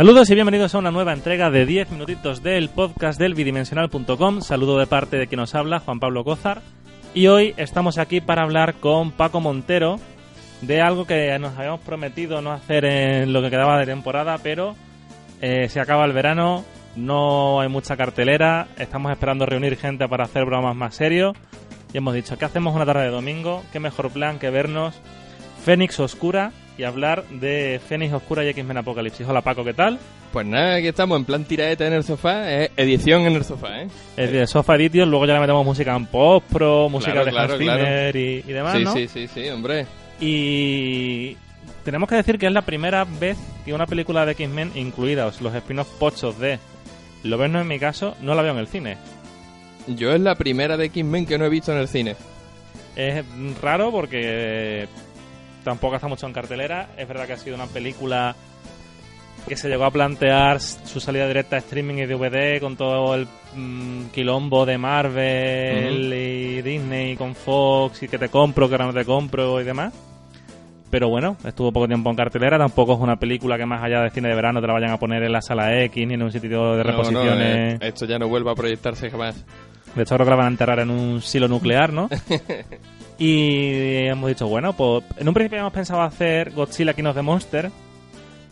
Saludos y bienvenidos a una nueva entrega de 10 minutitos del podcast del bidimensional.com. Saludo de parte de quien nos habla, Juan Pablo Cózar. Y hoy estamos aquí para hablar con Paco Montero de algo que nos habíamos prometido no hacer en lo que quedaba de temporada, pero eh, se acaba el verano, no hay mucha cartelera, estamos esperando reunir gente para hacer bromas más serios. Y hemos dicho, ¿qué hacemos una tarde de domingo? ¿Qué mejor plan que vernos Fénix Oscura y hablar de Fénix Oscura y X-Men Apocalipsis. Hola Paco, ¿qué tal? Pues nada, aquí estamos en plan tiraeta en el sofá, eh, edición en el sofá, ¿eh? Es de Sofa Edition, luego ya le metemos música en post pro, música Claro, de claro, y, y demás, sí, ¿no? sí, sí, sí, hombre. Y tenemos que decir que es la primera vez que una película de X-Men, incluidos los spin-off pochos de Lo ves no en mi caso, no la veo en el cine. Yo es la primera de X-Men que no he visto en el cine. Es raro porque tampoco está mucho en cartelera. Es verdad que ha sido una película que se llegó a plantear su salida directa a streaming y DVD con todo el mm, quilombo de Marvel y Disney con Fox y que te compro, que ahora no te compro y demás. Pero bueno, estuvo poco tiempo en cartelera. Tampoco es una película que más allá de cine de verano te la vayan a poner en la sala X ni en un sitio de No, no, reposiciones. eh, esto ya no vuelva a proyectarse jamás. De hecho, creo que la van a enterrar en un silo nuclear, ¿no? y hemos dicho, bueno, pues en un principio hemos pensado hacer Godzilla King of the Monster,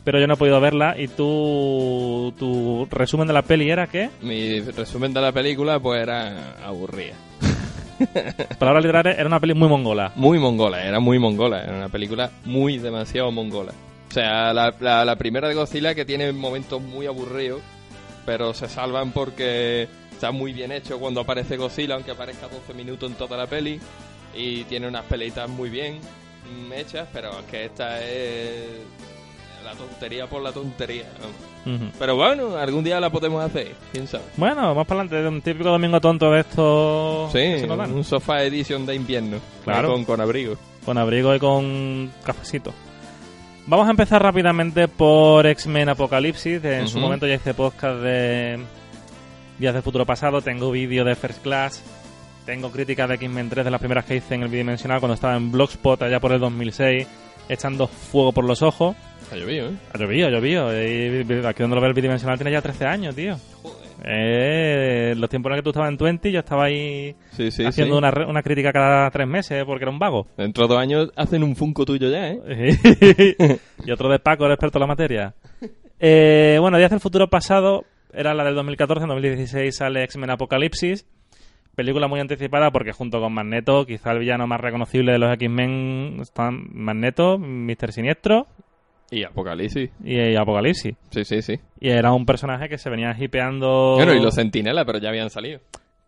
pero yo no he podido verla. Y tú, tu resumen de la peli era que, Mi resumen de la película pues era aburrida. palabras literales, era una peli muy mongola. Muy mongola, era muy mongola. Era una película muy demasiado mongola. O sea, la, la- la primera de Godzilla que tiene momentos muy aburridos, pero se salvan porque está muy bien hecho cuando aparece Godzilla, aunque aparezca 12 minutos en toda la peli. Y tiene unas peleitas muy bien mm, hechas, pero es que esta es la tontería por la tontería. vamos. Pero bueno, algún día la podemos hacer, quién sabe. Bueno, más para adelante, un típico domingo tonto de estos Sí, un sofá edition de invierno. Claro. Con, con abrigo. con abrigo y con cafecito. Vamos a empezar rápidamente por X-Men Apocalipsis. En su momento ya hice podcast de Días del Futuro Pasado. Tengo vídeo de First Class. Tengo críticas de X-Men 3 de las primeras que hice en el bidimensional cuando estaba en Blogspot allá por el 2006, echando fuego por los ojos. Ha llovido, ¿eh? Ha llovido, ha llovido. Aquí donde lo ve el bidimensional tiene ya 13 años, tío. Eh, los tiempos en los que tú estabas en 20, yo estaba ahí Sí, sí, haciendo sí. Una, una crítica cada tres meses porque era un vago. Dentro de dos años hacen un Funko tuyo ya, ¿eh? y otro de Paco, el experto en la materia. Eh, bueno, Días del Futuro Pasado era la del 2014, en 2016 sale X-Men Apocalipsis. Película muy anticipada porque junto con Magneto, quizá el villano más reconocible de los X-Men están Magneto, Mr. Siniestro Y Apocalipsis. y Apocalipsis. Sí, sí, sí. Y era un personaje que se venía hipeando... Bueno, y los centinelas, pero ya habían salido.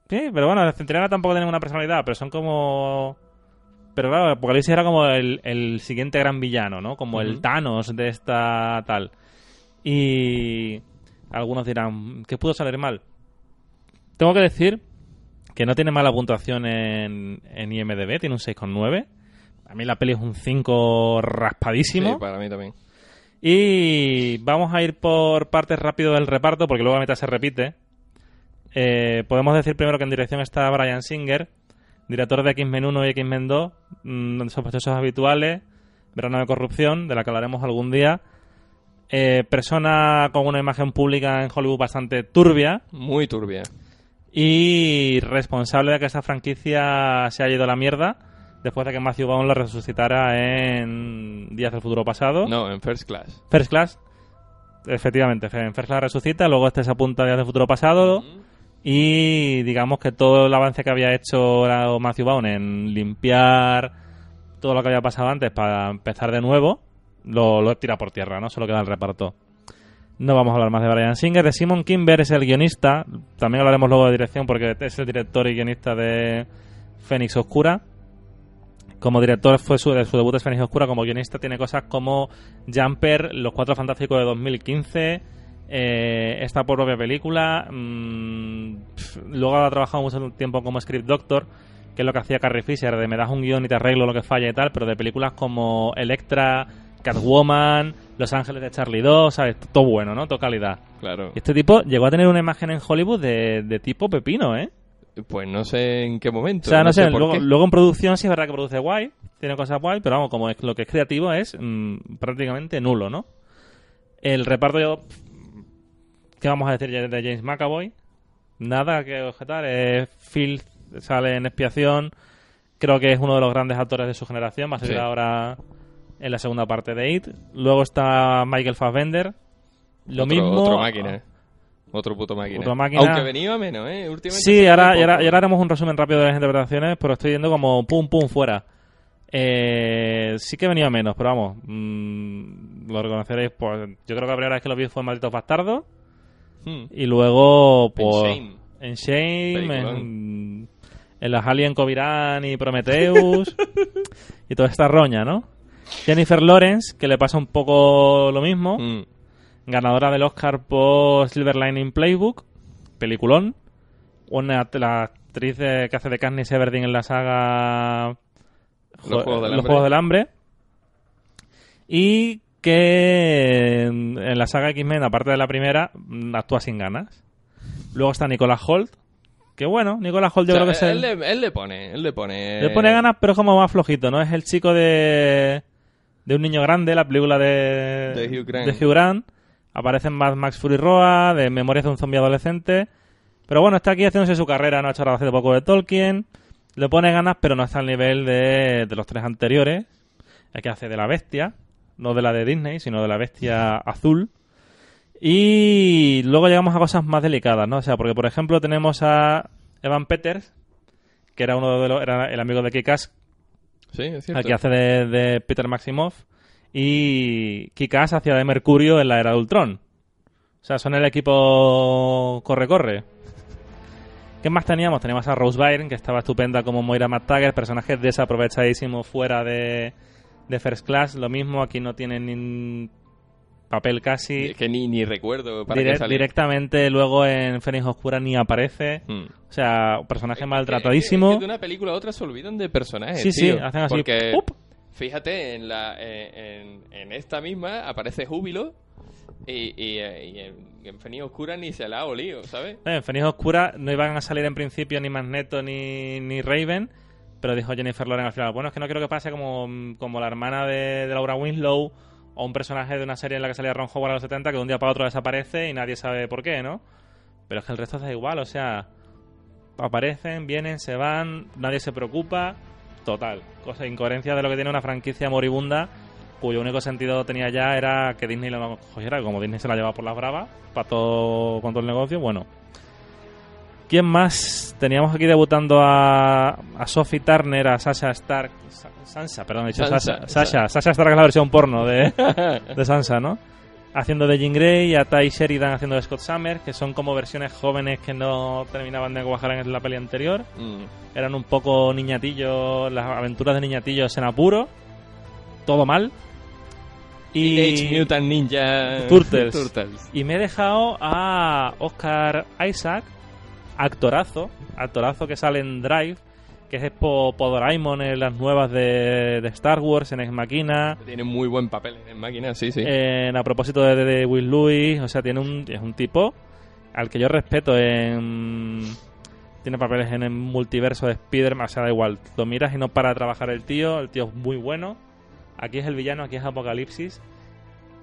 Sí, pero bueno, los Centinela tampoco tienen una personalidad, pero son como... Pero claro, Apocalipsis era como el, el siguiente gran villano, ¿no? Como el. Thanos de esta tal. Y algunos dirán, ¿qué pudo salir mal? Tengo que decir que no tiene mala puntuación en, en IMDB, tiene un 6,9. A mí la peli es un 5 raspadísimo. Sí, para mí también. Y vamos a ir por partes rápido del reparto, porque luego a mitad se repite. Eh, podemos decir primero que en dirección está Brian Singer, director de X-Men 1 y X-Men 2, mm, sospechosos habituales, Verano de Corrupción, de la que hablaremos algún día. Eh, persona con una imagen pública en Hollywood bastante turbia Muy turbia. y responsable de que esta franquicia se haya ido a la mierda después de que Matthew Vaughn la resucitara en Días del Futuro Pasado. No, en First Class. First Class. Efectivamente, en First Class resucita, luego este se apunta a Días de Futuro Pasado y digamos que todo el avance que había hecho Matthew Vaughn en limpiar todo lo que había pasado antes para empezar de nuevo, lo, lo tira por tierra, ¿no? Solo queda el reparto. No vamos a hablar más de Brian Singer. De Simon Kimber es el guionista. También hablaremos luego de dirección porque es el director y guionista de Fénix Oscura. Como director fue su, su debut es Fénix Oscura. Como guionista tiene cosas como Jumper, Los Cuatro Fantásticos de 2015, eh, esta propia película. mm, pf, luego ha trabajado mucho tiempo como script doctor, que es lo que hacía Carrie Fisher, de me das un guion y te arreglo lo que falla y tal, pero de películas como Electra, Catwoman, Los Ángeles de Charlie 2, ¿sabes? Todo bueno, ¿no? Todo calidad. Claro. Y Este tipo llegó a tener una imagen en Hollywood de, de tipo pepino, ¿eh? Pues no sé en qué O momento. sea, no, sé, luego, en producción sí es verdad que produce guay, tiene cosas guay, pero vamos, como es, lo que es creativo es mm, prácticamente nulo, ¿no? El reparto yo... ¿Qué vamos a decir de James McAvoy? Nada que objetar. Eh, Phil sale en expiación. Creo que es uno de los grandes actores de su generación. Va a Sí. ahora en la segunda parte de It. Luego está Michael Fassbender. Lo otro, mismo... Otro máquina. Otro puto máquina. Otro máquina. Aunque venía a menos, ¿eh? Últimamente Sí, ahora, y ahora, y ahora haremos un resumen rápido de las interpretaciones, pero estoy yendo como pum pum fuera. Eh, sí que venía menos, pero vamos, mm, lo reconoceréis. Pues, yo creo que la primera vez que lo vi fue en Malditos Bastardos Hmm. y luego En pues, Shame. en Shame, en, en las Alien Covirán y Prometheus y toda esta roña, ¿no? Jennifer Lawrence, que le pasa un poco lo mismo Hmm. ganadora del Oscar por Silver Lining Playbook, peliculón. Una, la actriz de- que hace de Katniss Everdeen en la saga Los Juegos del Los Hambre. Juegos del Hambre. Y que en en la saga X-Men, aparte de la primera, mm, actúa sin ganas. Luego está Nicolas Holt, que bueno, Nicolas Holt yo O sea, creo que es él, le, él le pone, él le pone... Le pone ganas, pero es como más flojito, ¿no? Es el chico de, de un niño grande, la película de, De Hugh Grant. de Hugh Grant. Aparecen más Max Fury Roa, de Memorias de un zombie adolescente. Pero bueno, está aquí haciéndose su carrera, no ha hecho ahora hace poco de Tolkien. Le pone ganas, pero no está al nivel de, de los tres anteriores. El que hace de la bestia, no de la de Disney, sino de la bestia azul. Y luego llegamos a cosas más delicadas, ¿no? O sea, porque por ejemplo tenemos a Evan Peters, que era uno de los, era el amigo de Kikas, Sí, es cierto. Aquí hace de, de Peter Maximoff. Y Kikas hacía de Mercurio en la era de Ultron. O sea, son el equipo corre-corre. ¿Qué más teníamos? Teníamos a Rose Byrne, que estaba estupenda como Moira McTaggart, personaje desaprovechadísimo fuera de, de First Class. Lo mismo, aquí no tienen papel casi. Es que ni, ni recuerdo para Direct- directamente luego en Fénix Oscura ni aparece. Hmm. O sea, un personaje Es maltratadísimo. que de una película a otra se olvidan de personajes, Sí, sí, hacen así, Porque, ¡pup! fíjate, en, la, en, en esta misma aparece Júbilo y, y, y en, en Fénix Oscura ni se la ha olido, ¿sabes? Eh, En Fénix Oscura no iban a salir en principio ni Magneto ni, ni Raven, pero dijo Jennifer Lawrence al final, bueno, es que no quiero que pase como, como la hermana de, de Laura Winslow o un personaje de una serie en la que salía Ron Howard a los 70 que de un día para otro desaparece y nadie sabe por qué, ¿no? Pero es que el resto da igual, o sea, aparecen, vienen, se van, nadie se preocupa, total, cosa incoherencia de lo que tiene una franquicia moribunda cuyo único sentido tenía ya era que Disney lo cogiera, como Disney se la lleva por las bravas, para todo, con todo el negocio, bueno. ¿Quién más? Teníamos aquí debutando a, a Sophie Turner, a Sasha Stark. Sa- Sansa, perdón, he dicho Sansa, Sasha. Sasha, Sasha Stark es la versión porno de, de Sansa, ¿no? Haciendo de Jean Grey, a Ty Sheridan haciendo de Scott Summers, que son como versiones jóvenes que no terminaban de cuajar en la peli anterior. Mm. Eran un poco niñatillos, las aventuras de niñatillos en apuro. Todo mal. Y, Teenage Mutant Ninja Turtles. Turtles. y me he dejado a Oscar Isaac, actorazo, actorazo que sale en Drive, que es po, po Doraemon en las nuevas de, de Star Wars, en Ex Machina, Tiene muy buen papel en máquina, sí, sí. en, a propósito de, de Will Lewis, o sea, tiene un, es un tipo al que yo respeto en... Tiene papeles en el multiverso de Spider-Man, o sea, da igual. Lo miras y no para de trabajar el tío, el tío es muy bueno. Aquí es el villano, aquí es Apocalipsis.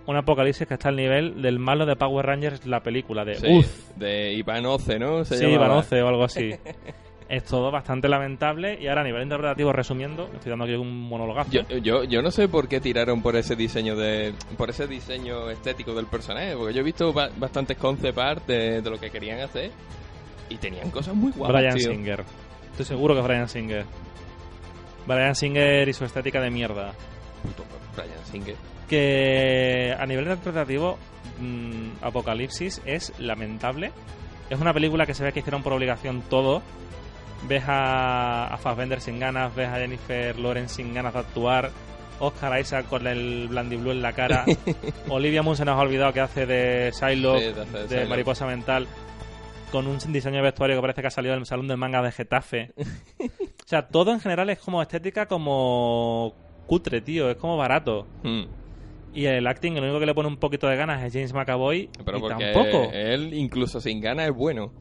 Un Apocalipsis que está al nivel del malo de Power Rangers, la película de... Sí, Uf, de Iván Oce, ¿no? Se sí, llamaba. Van Oce o algo así. es todo bastante lamentable. Y ahora a nivel interpretativo, resumiendo, estoy dando aquí un monologazo. Yo, yo, yo no sé por qué tiraron por ese diseño de por ese diseño estético del personaje, porque yo he visto ba- bastantes concept art de, de lo que querían hacer y tenían cosas muy guapas, Brian tío. Singer. Estoy seguro que es Brian Singer. Brian Singer y su estética de mierda. puto Brian Singer. Que a nivel interpretativo, mm, Apocalipsis es lamentable. Es una película que se ve que hicieron por obligación todo. Ves a, a Fassbender sin ganas, ves a Jennifer Lawrence sin ganas de actuar, Oscar Isaac con el Blandy en la cara, Olivia Munn se nos ha olvidado que hace de Psylocke, Sí, de hacer de de Psylocke. Mariposa Mental, con un diseño de vestuario que parece que ha salido del salón del manga de Getafe. o sea, todo en general es como estética como cutre, tío, es como barato. Mm. Y el acting, el único que le pone un poquito de ganas es James McAvoy. Pero y porque tampoco. él, incluso sin ganas, es bueno.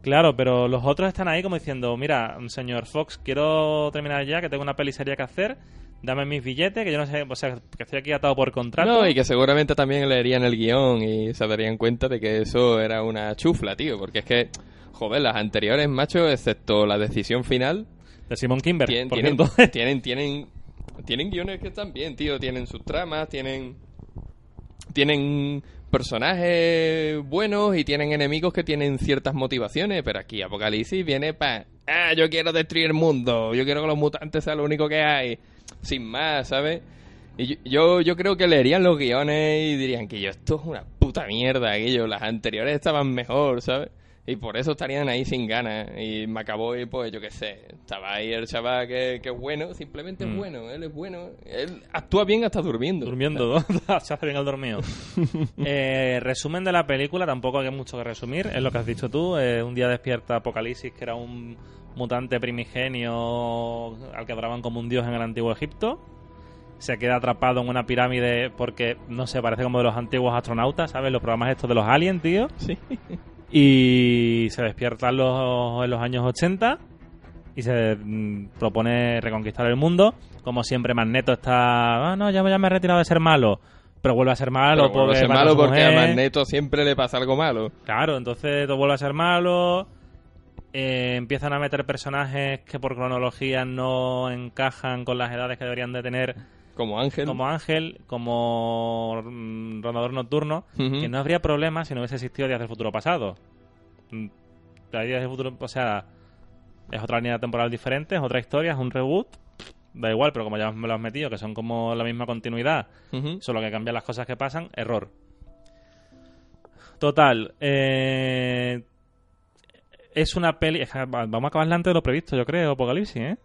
Claro, pero los otros están ahí como diciendo, mira, señor Fox, quiero terminar ya, que tengo una peli seria que hacer, dame mis billetes, que yo no sé, o sea, que estoy aquí atado por contrato. No, y que seguramente también leerían el guion y se darían cuenta de que eso era una chufla, tío. Porque es que, joder, las anteriores, macho, excepto la decisión final, De Simon Kimber, por tienen, tienen, tienen guiones que están bien, tío. Tienen sus tramas, tienen, tienen personajes buenos y tienen enemigos que tienen ciertas motivaciones. Pero aquí Apocalipsis viene para, ah, yo quiero destruir el mundo, yo quiero que los mutantes sean lo único que hay, sin más, ¿sabes? Y yo, yo, creo que leerían los guiones y dirían que yo, esto es una puta mierda, aquello, las anteriores estaban mejor, ¿sabes? Y por eso estarían ahí sin ganas. Y me acabó y pues yo qué sé, estaba ahí el chaval que, que es bueno, simplemente Mm. es bueno, él es bueno, él actúa bien hasta durmiendo. Durmiendo, ¿no? se hace bien el dormido. Eh, resumen de la película, tampoco hay mucho que resumir, es lo que has dicho tú. eh, un día despierta Apocalipsis, que era un mutante primigenio al que adoraban como un dios en el antiguo Egipto. Se queda atrapado en una pirámide porque, no sé, parece como de los antiguos astronautas, ¿sabes? Los programas estos de los aliens, tío. Sí. Y se despierta en los, en los años 80 y se mm, propone reconquistar el mundo. Como siempre, Magneto está. Ah, no, ya, ya me he retirado de ser malo. Pero vuelve a ser malo. Pero vuelve a ser malo porque a. Magneto siempre le pasa algo malo. Claro, entonces todo vuelve a ser malo. Eh, empiezan a meter personajes que por cronología no encajan con las edades que deberían de tener. Como Ángel. Como Ángel, como mm, Rondador Nocturno. Que no habría problema si no hubiese existido Días del Futuro Pasado. Mm, Días del Futuro, o sea, es otra línea temporal diferente, es otra historia, es un reboot. Da igual, pero como ya me lo has metido, que son como la misma continuidad, solo que cambian las cosas que pasan, error. Total, eh, es una peli. vamos a acabarla antes de lo previsto, yo creo, Apocalipsis, ¿eh?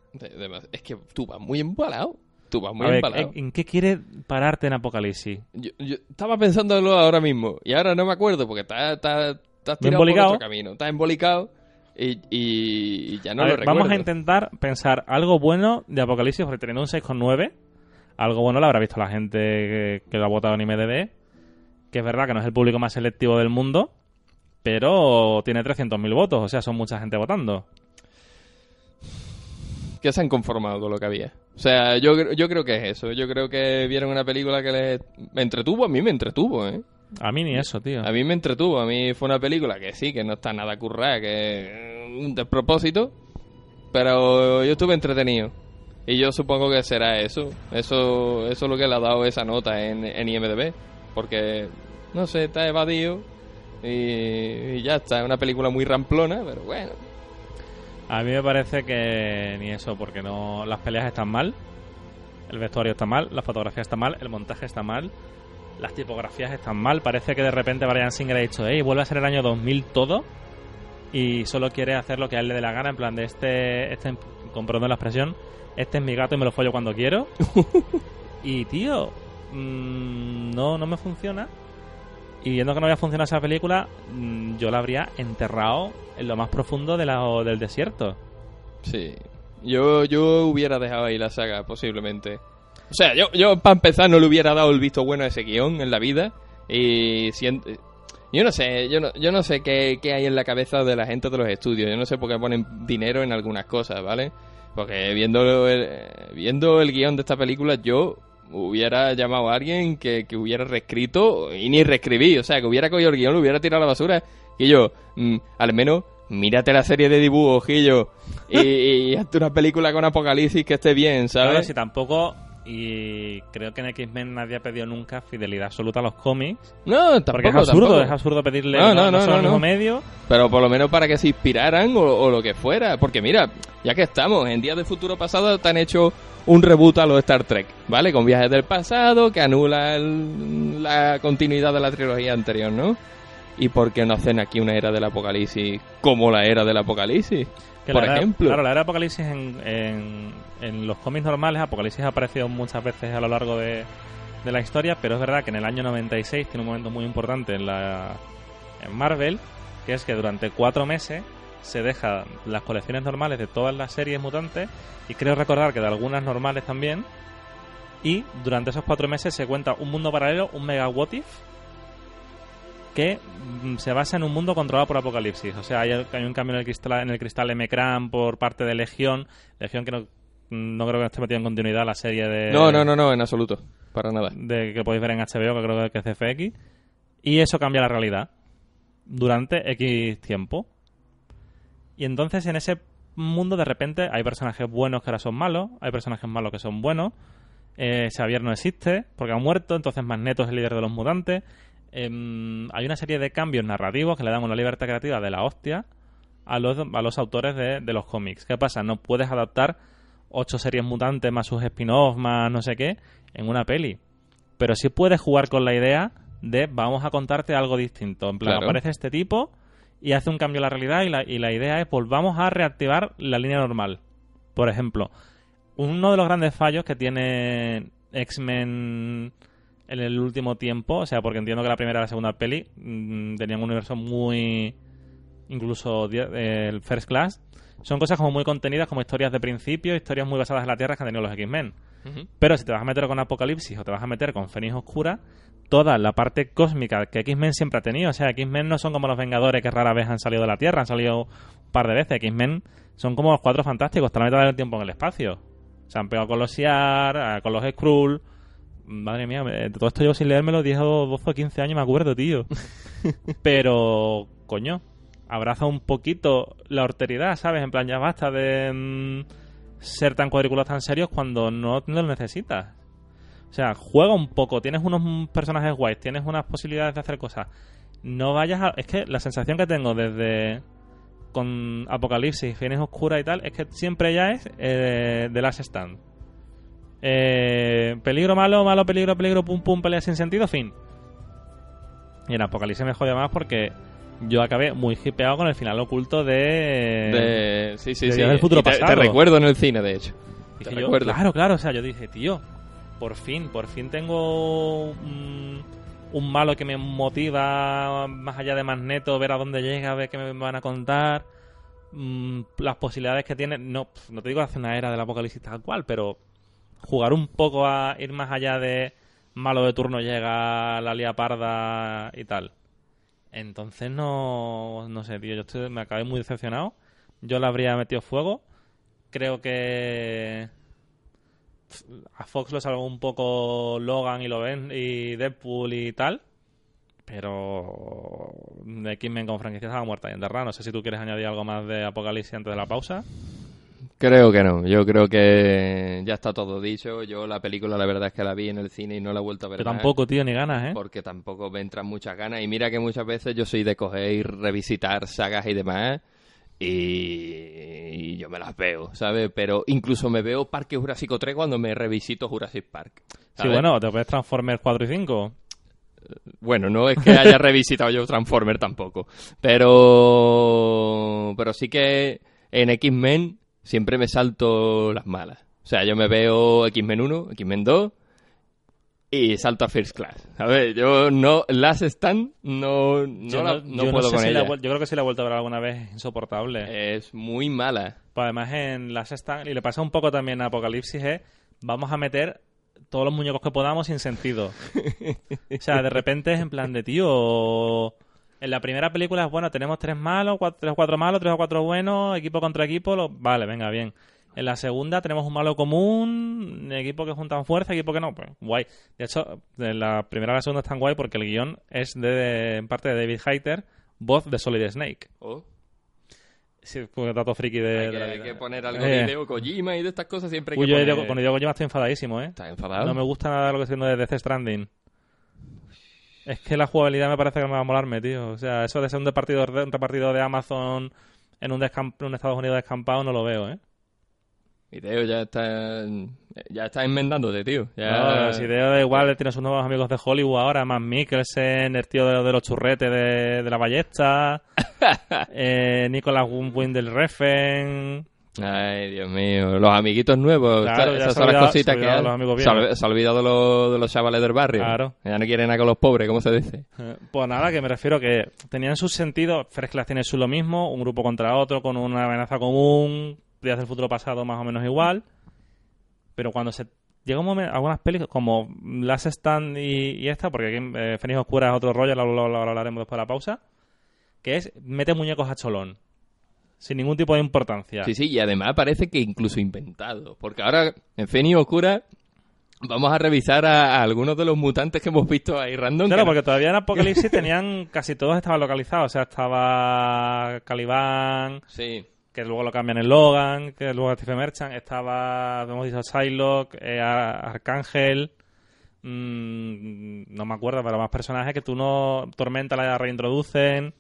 Es que tú vas muy embalado. Tú vas muy a ver, embalado. ¿en, en qué quiere pararte en Apocalipsis? Yo, yo estaba pensándolo ahora mismo y ahora no me acuerdo porque estás está, estás ¿Me he tirado por otro camino. Estás embolicado y, y- y ya no A lo ver, recuerdo. vamos a intentar pensar algo bueno de Apocalipsis, porque teniendo un 6,9, algo bueno lo habrá visto la gente que, que lo ha votado en IMDb, que es verdad que no es el público más selectivo del mundo, pero tiene 300.000 votos, o sea, son mucha gente votando. Que se han conformado con lo que había. O sea, yo, yo creo que es eso. Yo creo que vieron una película que les me entretuvo. A mí me entretuvo, ¿eh? A mí ni eso, tío. A mí me entretuvo. A mí fue una película que sí, que no está nada currada, que es un despropósito. Pero yo estuve entretenido. Y yo supongo que será eso. Eso, eso es lo que le ha dado esa nota en, en IMDB. Porque, no sé, está evadido. Y, y ya está. Es una película muy ramplona, pero bueno. A mí me parece que ni eso, porque no las peleas están mal, el vestuario está mal, la fotografía está mal, el montaje está mal, las tipografías están mal. Parece que de repente Brian Singer ha dicho, hey, vuelve a ser el año 2000 todo y solo quiere hacer lo que a él le dé la gana, en plan de este, este con perdón la expresión, este es mi gato y me lo follo cuando quiero. y tío, mm, no, no me funciona. Y viendo que no había funcionado esa película, mm, yo la habría enterrado en lo más profundo de la- del desierto. Sí. Yo, yo hubiera dejado ahí la saga, posiblemente. O sea, yo, yo para empezar no le hubiera dado el visto bueno a ese guion en la vida. Y sien- yo no sé, yo no, yo no sé qué, qué hay en la cabeza de la gente de los estudios. Yo no sé por qué ponen dinero en algunas cosas, ¿vale? Porque viendo el, viendo el guion de esta película, yo hubiera llamado a alguien que, que hubiera reescrito y ni reescribí. O sea, que hubiera cogido el guion, lo hubiera tirado a la basura. Y yo, mm, al menos, mírate la serie de dibujos, Gillo. Y, y hazte una película con apocalipsis que esté bien, ¿sabes? Claro, si tampoco, y creo que en X-Men nadie ha pedido nunca fidelidad absoluta a los cómics. No, tampoco, porque es absurdo, tampoco. es absurdo pedirle No, no, no, no, no, medio. Pero por lo menos para que se inspiraran o, o lo que fuera. Porque mira, ya que estamos, en Días de Futuro Pasado te han hecho un reboot a los Star Trek, ¿vale? Con viajes del pasado que anula el- la continuidad de la trilogía anterior, ¿no? ¿Y por qué no hacen aquí una era del apocalipsis como la era del apocalipsis? Que por era- ejemplo. Claro, la era Apocalipsis en, en, en los cómics normales, Apocalipsis ha aparecido muchas veces a lo largo de, de la historia, pero es verdad que en el año 96 tiene un momento muy importante en, la, en Marvel, que es que durante cuatro meses se deja las colecciones normales de todas las series mutantes, y creo recordar que de algunas normales también, y durante esos cuatro meses se cuenta un mundo paralelo, un mega what if, que mm, se basa en un mundo controlado por Apocalipsis. O sea, hay, hay un cambio en el cristal, en el cristal M-Cran por parte de Legión. Legión que no, no creo que esté metido en continuidad la serie de... No, no, no, no, en absoluto. Para nada. de que podéis ver en HBO, que creo que es CFX. Y eso cambia la realidad durante X tiempo. Y entonces en ese mundo de repente hay personajes buenos que ahora son malos, hay personajes malos que son buenos. Eh, Xavier no existe porque ha muerto, entonces Magneto es el líder de los mutantes. Em, hay una serie de cambios narrativos que le dan una libertad creativa de la hostia a los, a los autores de, de los cómics. ¿Qué pasa? No puedes adaptar ocho series mutantes más sus spin-offs más no sé qué en una peli. Pero sí puedes jugar con la idea de vamos a contarte algo distinto. En plan, Claro. aparece este tipo y hace un cambio en la realidad y la, y la idea es volvamos a reactivar la línea normal. Por ejemplo, uno de los grandes fallos que tiene X-Men en el último tiempo, o sea, porque entiendo que la primera y la segunda peli mm, tenían un universo muy... incluso eh, el First Class, son cosas como muy contenidas, como historias de principio, historias muy basadas en la Tierra que han tenido los X-Men. Pero si te vas a meter con Apocalipsis o te vas a meter con Fénix Oscura, toda la parte cósmica que X-Men siempre ha tenido, o sea, X-Men no son como los Vengadores que rara vez han salido de la Tierra, han salido un par de veces. X-Men son como los cuatro fantásticos, están la mitad del tiempo en el espacio. Se han pegado con los Siar, eh, con los Skrull. Madre mía, todo esto yo sin leérmelo 10 o 12 o 15 años me acuerdo, tío. Pero, coño, abraza un poquito la horteridad, ¿sabes? En plan, ya basta de mm, ser tan cuadrículos tan serios cuando no, no lo necesitas. O sea, juega un poco, tienes unos personajes guays, tienes unas posibilidades de hacer cosas. No vayas a... Es que la sensación que tengo desde con Apocalipsis, Fienes Oscura y tal, es que siempre ya es eh, The Last Stand. Eh, peligro malo, malo, peligro, peligro, pum, pum, pelea sin sentido, fin. Y en Apocalipsis me jode más porque yo acabé muy hipeado con el final oculto de... De... Sí, sí, de sí. Del futuro Y te, te pasado. recuerdo en el cine, de hecho. Dije Te yo, recuerdo. claro, claro, o sea, yo dije, tío, por fin, por fin tengo un, malo que me motiva más allá de Magneto, ver a dónde llega, ver qué me van a contar, mm, las posibilidades que tiene, no, no te digo hacer una era del apocalipsis tal cual, pero jugar un poco a ir más allá de malo de turno llega la lía parda y tal. Entonces no, no sé, tío, yo estoy- me acabé muy decepcionado. Yo le habría metido fuego. Creo que a Fox lo salvó un poco Logan y lo ven y Deadpool y tal. Pero de X-Men como franquicia estaba muerta y enterrada. No sé si tú quieres añadir algo más de Apocalipsis antes de la pausa. Creo que no. Yo creo que ya está todo dicho. Yo la película, la verdad es que la vi en el cine y no la he vuelto a ver más, tampoco, tío, ni ganas, ¿eh? Porque tampoco me entran muchas ganas. Y mira que muchas veces yo soy de coger y revisitar sagas y demás. Y, yo me las veo, ¿sabes? Pero incluso me veo Parque Jurásico 3 cuando me revisito Jurassic Park. Sí, ¿sabes? bueno, te puedes Transformers 4 y 5. Bueno, no es que haya revisitado yo Transformer tampoco. Pero. Pero sí que en X-Men siempre me salto las malas. O sea, yo me veo X-Men 1, X-Men 2 y salto a First Class. ¿Sabes? Yo no. Last Stand no, no, Yo la- no yo puedo sé con si la ella. vuel- yo creo que sí la he vuelto a ver alguna vez. Es insoportable. Es muy mala. Pues además en las están y le pasa un poco también a Apocalipsis es vamos a meter todos los muñecos que podamos sin sentido. o sea, de repente es en plan de tío. En la primera película es bueno, tenemos tres malos, cuatro, tres o cuatro malos, tres o cuatro buenos, equipo contra equipo, lo- vale, venga, bien. En la segunda tenemos un malo común, equipo que juntan fuerza, equipo que no, pues guay. De hecho, en la primera y la segunda están guay porque el guion es de, en parte de David Hayter, voz de Solid Snake. Oh, Sí, fue dato friki de, hay, de que, hay que poner algo Eh. de Hideo Kojima y de estas cosas siempre hay Uy, que yo poner... Hideo- con Hideo Kojima estoy enfadadísimo, ¿eh? ¿Estás enfadado? No me gusta nada lo que estoy haciendo de Death Stranding. Es que la jugabilidad me parece que me va a molarme, tío. O sea, eso de ser un repartido, un repartido de Amazon en un, un Estados Unidos descampado no lo veo, ¿eh? Hideo ya está, ya está enmendándote, tío. Ya... No, da igual, tiene sus nuevos amigos de Hollywood ahora, más Mikkelsen, el tío de, de los churretes de, de la ballesta, eh, Nicolas Win del Refen... Ay, Dios mío, los amiguitos nuevos, Claro, esas son las olvidado- cositas se ha que han- los amigos se, ha, se ha olvidado lo- de los chavales del barrio. Claro. Ya no quieren nada con los pobres, ¿cómo se dice? Eh, Pues nada, que me refiero que tenían sus sentidos. Fresh Class tiene su lo mismo, un grupo contra otro, con una amenaza común, Días del futuro pasado más o menos igual. Pero cuando se llega un momento, algunas películas como Last Stand y, y esta, porque aquí eh, Fénix Oscura es otro rollo, lo, lo- lo hablaremos después de la pausa, que es mete muñecos a cholón. Sin ningún tipo de importancia. Sí, sí, y además parece que incluso inventado. Porque ahora, en Feni Oscura, vamos a revisar a, a algunos de los mutantes que hemos visto ahí random. Claro, que- porque todavía en Apocalipsis tenían casi todos estaban localizados. O sea, estaba Caliban, Sí. Que luego lo cambian en Logan, que luego Stephen Merchant, estaba, hemos dicho Psylocke, eh, Ar- Arcángel, mm, no me acuerdo, pero más personajes que tú no, Tormenta la reintroducen,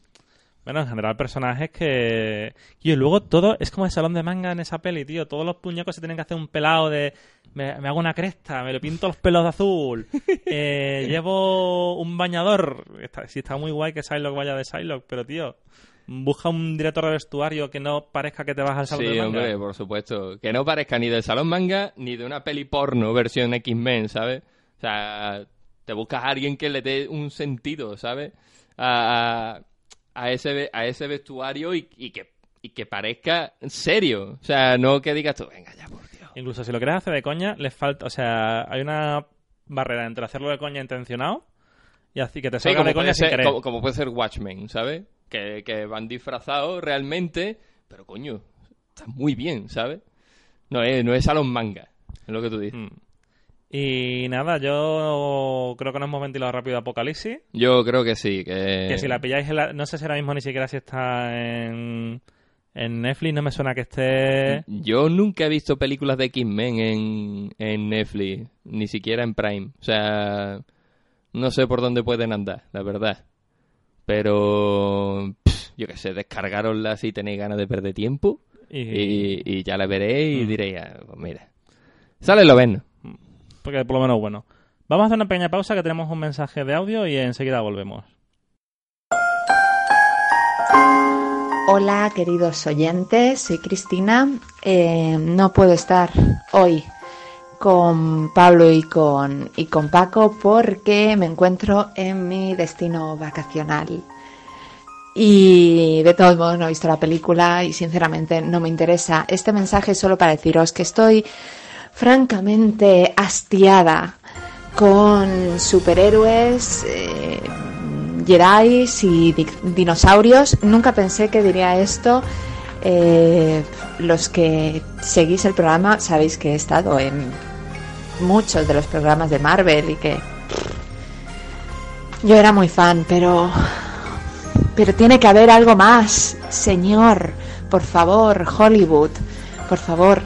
bueno, en general personajes que... Y luego todo es como el salón de manga en esa peli, tío, todos los puñecos se tienen que hacer un pelado de... Me, me hago una cresta, me lo pinto los pelos de azul, eh, llevo un bañador, está, sí está muy guay que Psylocke vaya de Psylocke, pero tío... Busca un director de vestuario que no parezca que te vas al salón Sí, de manga. hombre, por supuesto. Que no parezca ni del salón manga ni de una peli porno versión X-Men, ¿sabes? O sea, te buscas a alguien que le dé un sentido, ¿sabes? A, a ese, a ese vestuario y, y que, y que parezca serio. O sea, no que digas tú, venga ya, por Dios. Incluso si lo quieres hacer de coña, les falta, o sea, hay una barrera entre hacerlo de coña intencionado y así que te Sí, salga de coña puede, sin ser, querer. como, como puede ser Watchmen, ¿sabes? Que, que van disfrazados realmente, pero coño, está muy bien, ¿sabes? No es, no es salón manga, es lo que tú dices. Mm. Y nada, yo creo que nos hemos ventilado rápido Apocalipsis. Yo creo que sí, que... Que si la pilláis, en la- no sé si ahora mismo ni siquiera si está en, en Netflix, no me suena que esté... Yo nunca he visto películas de X-Men en, en Netflix, ni siquiera en Prime. O sea, no sé por dónde pueden andar, la verdad. Pero, pff, yo qué sé, descargarosla si tenéis ganas de perder tiempo Y, y, y ya la veréis y Mm. diréis, ah, pues mira, sale lo ven. Porque por lo menos bueno. Vamos a hacer una pequeña pausa que tenemos un mensaje de audio y enseguida volvemos. Hola queridos oyentes, soy Cristina. Eh, no puedo estar hoy con Pablo y con, y con Paco porque me encuentro en mi destino vacacional. Y de todos modos no he visto la película y sinceramente no me interesa. Este mensaje solo para deciros que estoy francamente hastiada con superhéroes, eh, y di- dinosaurios. Nunca pensé que diría esto. Eh, los que seguís el programa sabéis que he estado en muchos de los programas de Marvel y que yo era muy fan, pero pero tiene que haber algo más, señor. Por favor, Hollywood. Por favor,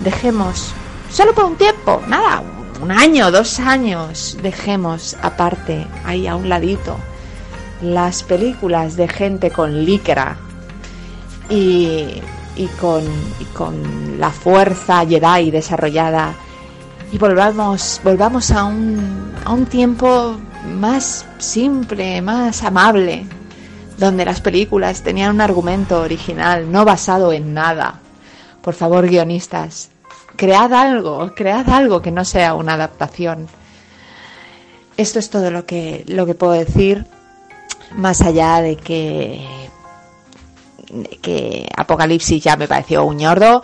dejemos solo por un tiempo, nada, un año, dos años, dejemos aparte, ahí a un ladito, las películas de gente con licra y, y, con, y con la fuerza Jedi desarrollada y volvamos, volvamos a, un, a un tiempo más simple, más amable, donde las películas tenían un argumento original, no basado en nada. Por favor, guionistas, cread algo, cread algo que no sea una adaptación. Esto es todo lo que, lo que puedo decir, más allá de que, de que Apocalipsis ya me pareció un ñordo.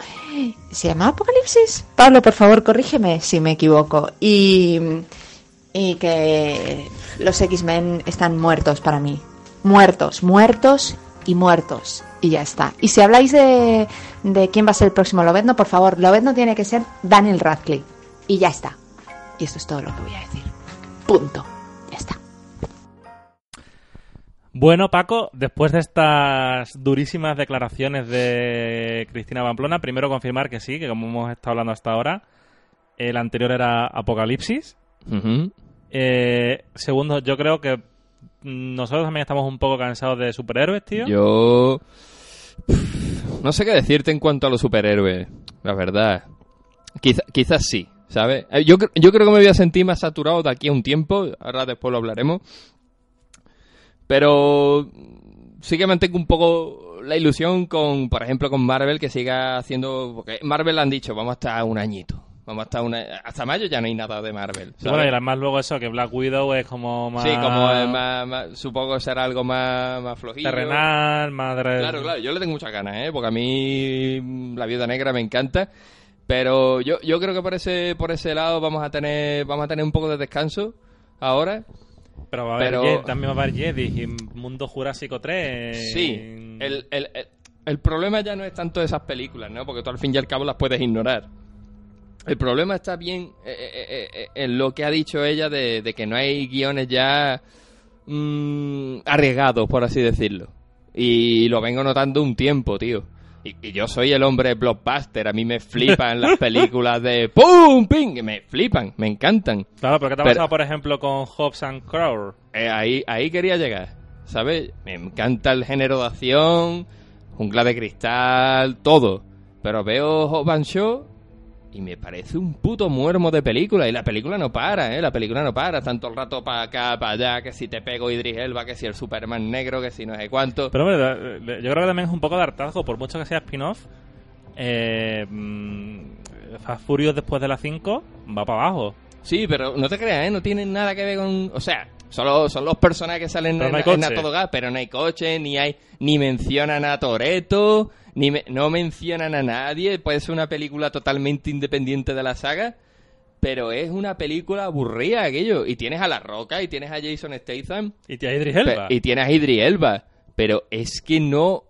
¿Se llama Apocalipsis? Pablo, por favor, corrígeme si me equivoco. Y, y que los X-Men están muertos para mí. Muertos, muertos y muertos. Y ya está. Y si habláis de, de quién va a ser el próximo Lobezno, por favor, Lobezno tiene que ser Daniel Radcliffe. Y ya está. Y esto es todo lo que voy a decir. Punto. Bueno, Paco, después de estas durísimas declaraciones de Cristina Pamplona, primero confirmar que sí, que como hemos estado hablando hasta ahora, el anterior era Apocalipsis. Eh, segundo, yo creo que nosotros también estamos un poco cansados de superhéroes, tío. Yo... No sé qué decirte en cuanto a los superhéroes, la verdad. Quizá- quizás sí, ¿sabes? Eh, Yo, yo creo que me voy a sentir más saturado de aquí a un tiempo, ahora después lo hablaremos. Pero sí que mantengo un poco la ilusión con, por ejemplo, con Marvel, que siga haciendo... Porque Marvel han dicho, vamos hasta un añito. Vamos hasta una... Hasta mayo ya no hay nada de Marvel. Bueno, y además luego eso, que Black Widow es como más... Sí, como es más, más- supongo será algo más, más flojillo. terrenal, madre... Claro, claro, yo le tengo muchas ganas, ¿eh? Porque a mí la Viuda Negra me encanta. Pero yo, yo creo que por ese, por ese lado vamos a tener vamos a tener un poco de descanso ahora. Pero va a haber Pero- también va a haber Jedi y Mundo Jurásico 3. Sí, el, el, el, el problema ya no es tanto de esas películas, ¿no? Porque tú al fin y al cabo las puedes ignorar. El problema está bien eh, eh, eh, en lo que ha dicho ella de, de que no hay guiones ya mm, arriesgados, por así decirlo. Y lo vengo notando un tiempo, tío. Y, y yo soy el hombre blockbuster, a mí me flipan las películas de ¡Pum! ¡Ping! Me flipan, me encantan. Claro, pero ¿qué te ha pasado, por ejemplo, con Hobbs and Crow? Eh, ahí, ahí quería llegar, ¿sabes? Me encanta el género de acción, jungla de cristal, todo. Pero veo Hobbs Show y me parece un puto muermo de película. Y la película no para, ¿eh? La película no para. Tanto el rato para acá, para allá, que si te pego Idris Elba, que si el Superman negro, que si no sé cuánto. Pero hombre, yo creo que también es un poco de hartazgo, por mucho que sea spin-off. Eh, mm, Fast Furious después de las 5 va para abajo. Sí, pero no te creas, ¿eh? No tienen nada que ver con... O sea, solo son los personajes que salen en, no en. A Todo Gas, pero no hay coche, ni hay... Ni mencionan a Toreto, ni me- no mencionan a nadie. Puede ser una película totalmente independiente de la saga, pero es una película aburrida aquello. Y tienes a La Roca, y tienes a Jason Statham, Y te Idris pe- Elba. y tienes a Idris Elba. Pero es que no...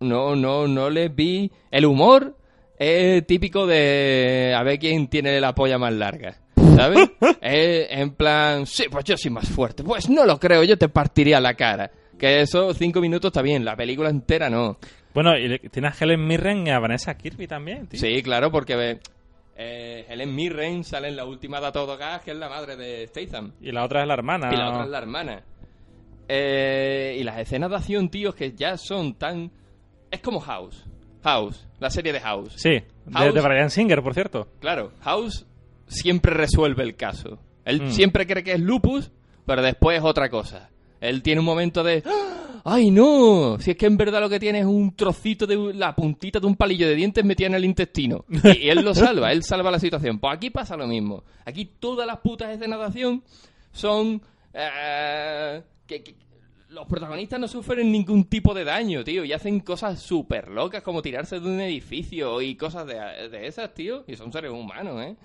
No, no, no les vi... El humor es típico de... A ver quién tiene la polla más larga. ¿Sabes? Es en plan... Sí, pues yo soy más fuerte. Pues no lo creo, yo te partiría la cara. Que eso, cinco minutos está bien. La película entera no. Bueno, y tienes a Helen Mirren y a Vanessa Kirby también, tío. Sí, claro, porque... Eh, Helen Mirren sale en la última de Todo Gas, que es la madre de Statham. Y la otra es la hermana. Y la otra es la hermana. Eh, y las escenas de acción, tíos, que ya son tan... Es como House. House, la serie de House. Sí, de, de Brian Singer, por cierto. Claro, House siempre resuelve el caso. Él Mm. siempre cree que es lupus, pero después es otra cosa. Él tiene un momento de... ¡Ah! ¡Ay, no! Si es que en verdad lo que tiene es un trocito de la puntita de un palillo de dientes metida en el intestino. Y, y él lo salva, él salva la situación. Pues aquí pasa lo mismo. Aquí todas las putas escenas de acción son... eh, que, que- los protagonistas no sufren ningún tipo de daño, tío, y hacen cosas súper locas como tirarse de un edificio y cosas de, de esas, tío, y son seres humanos, ¿eh?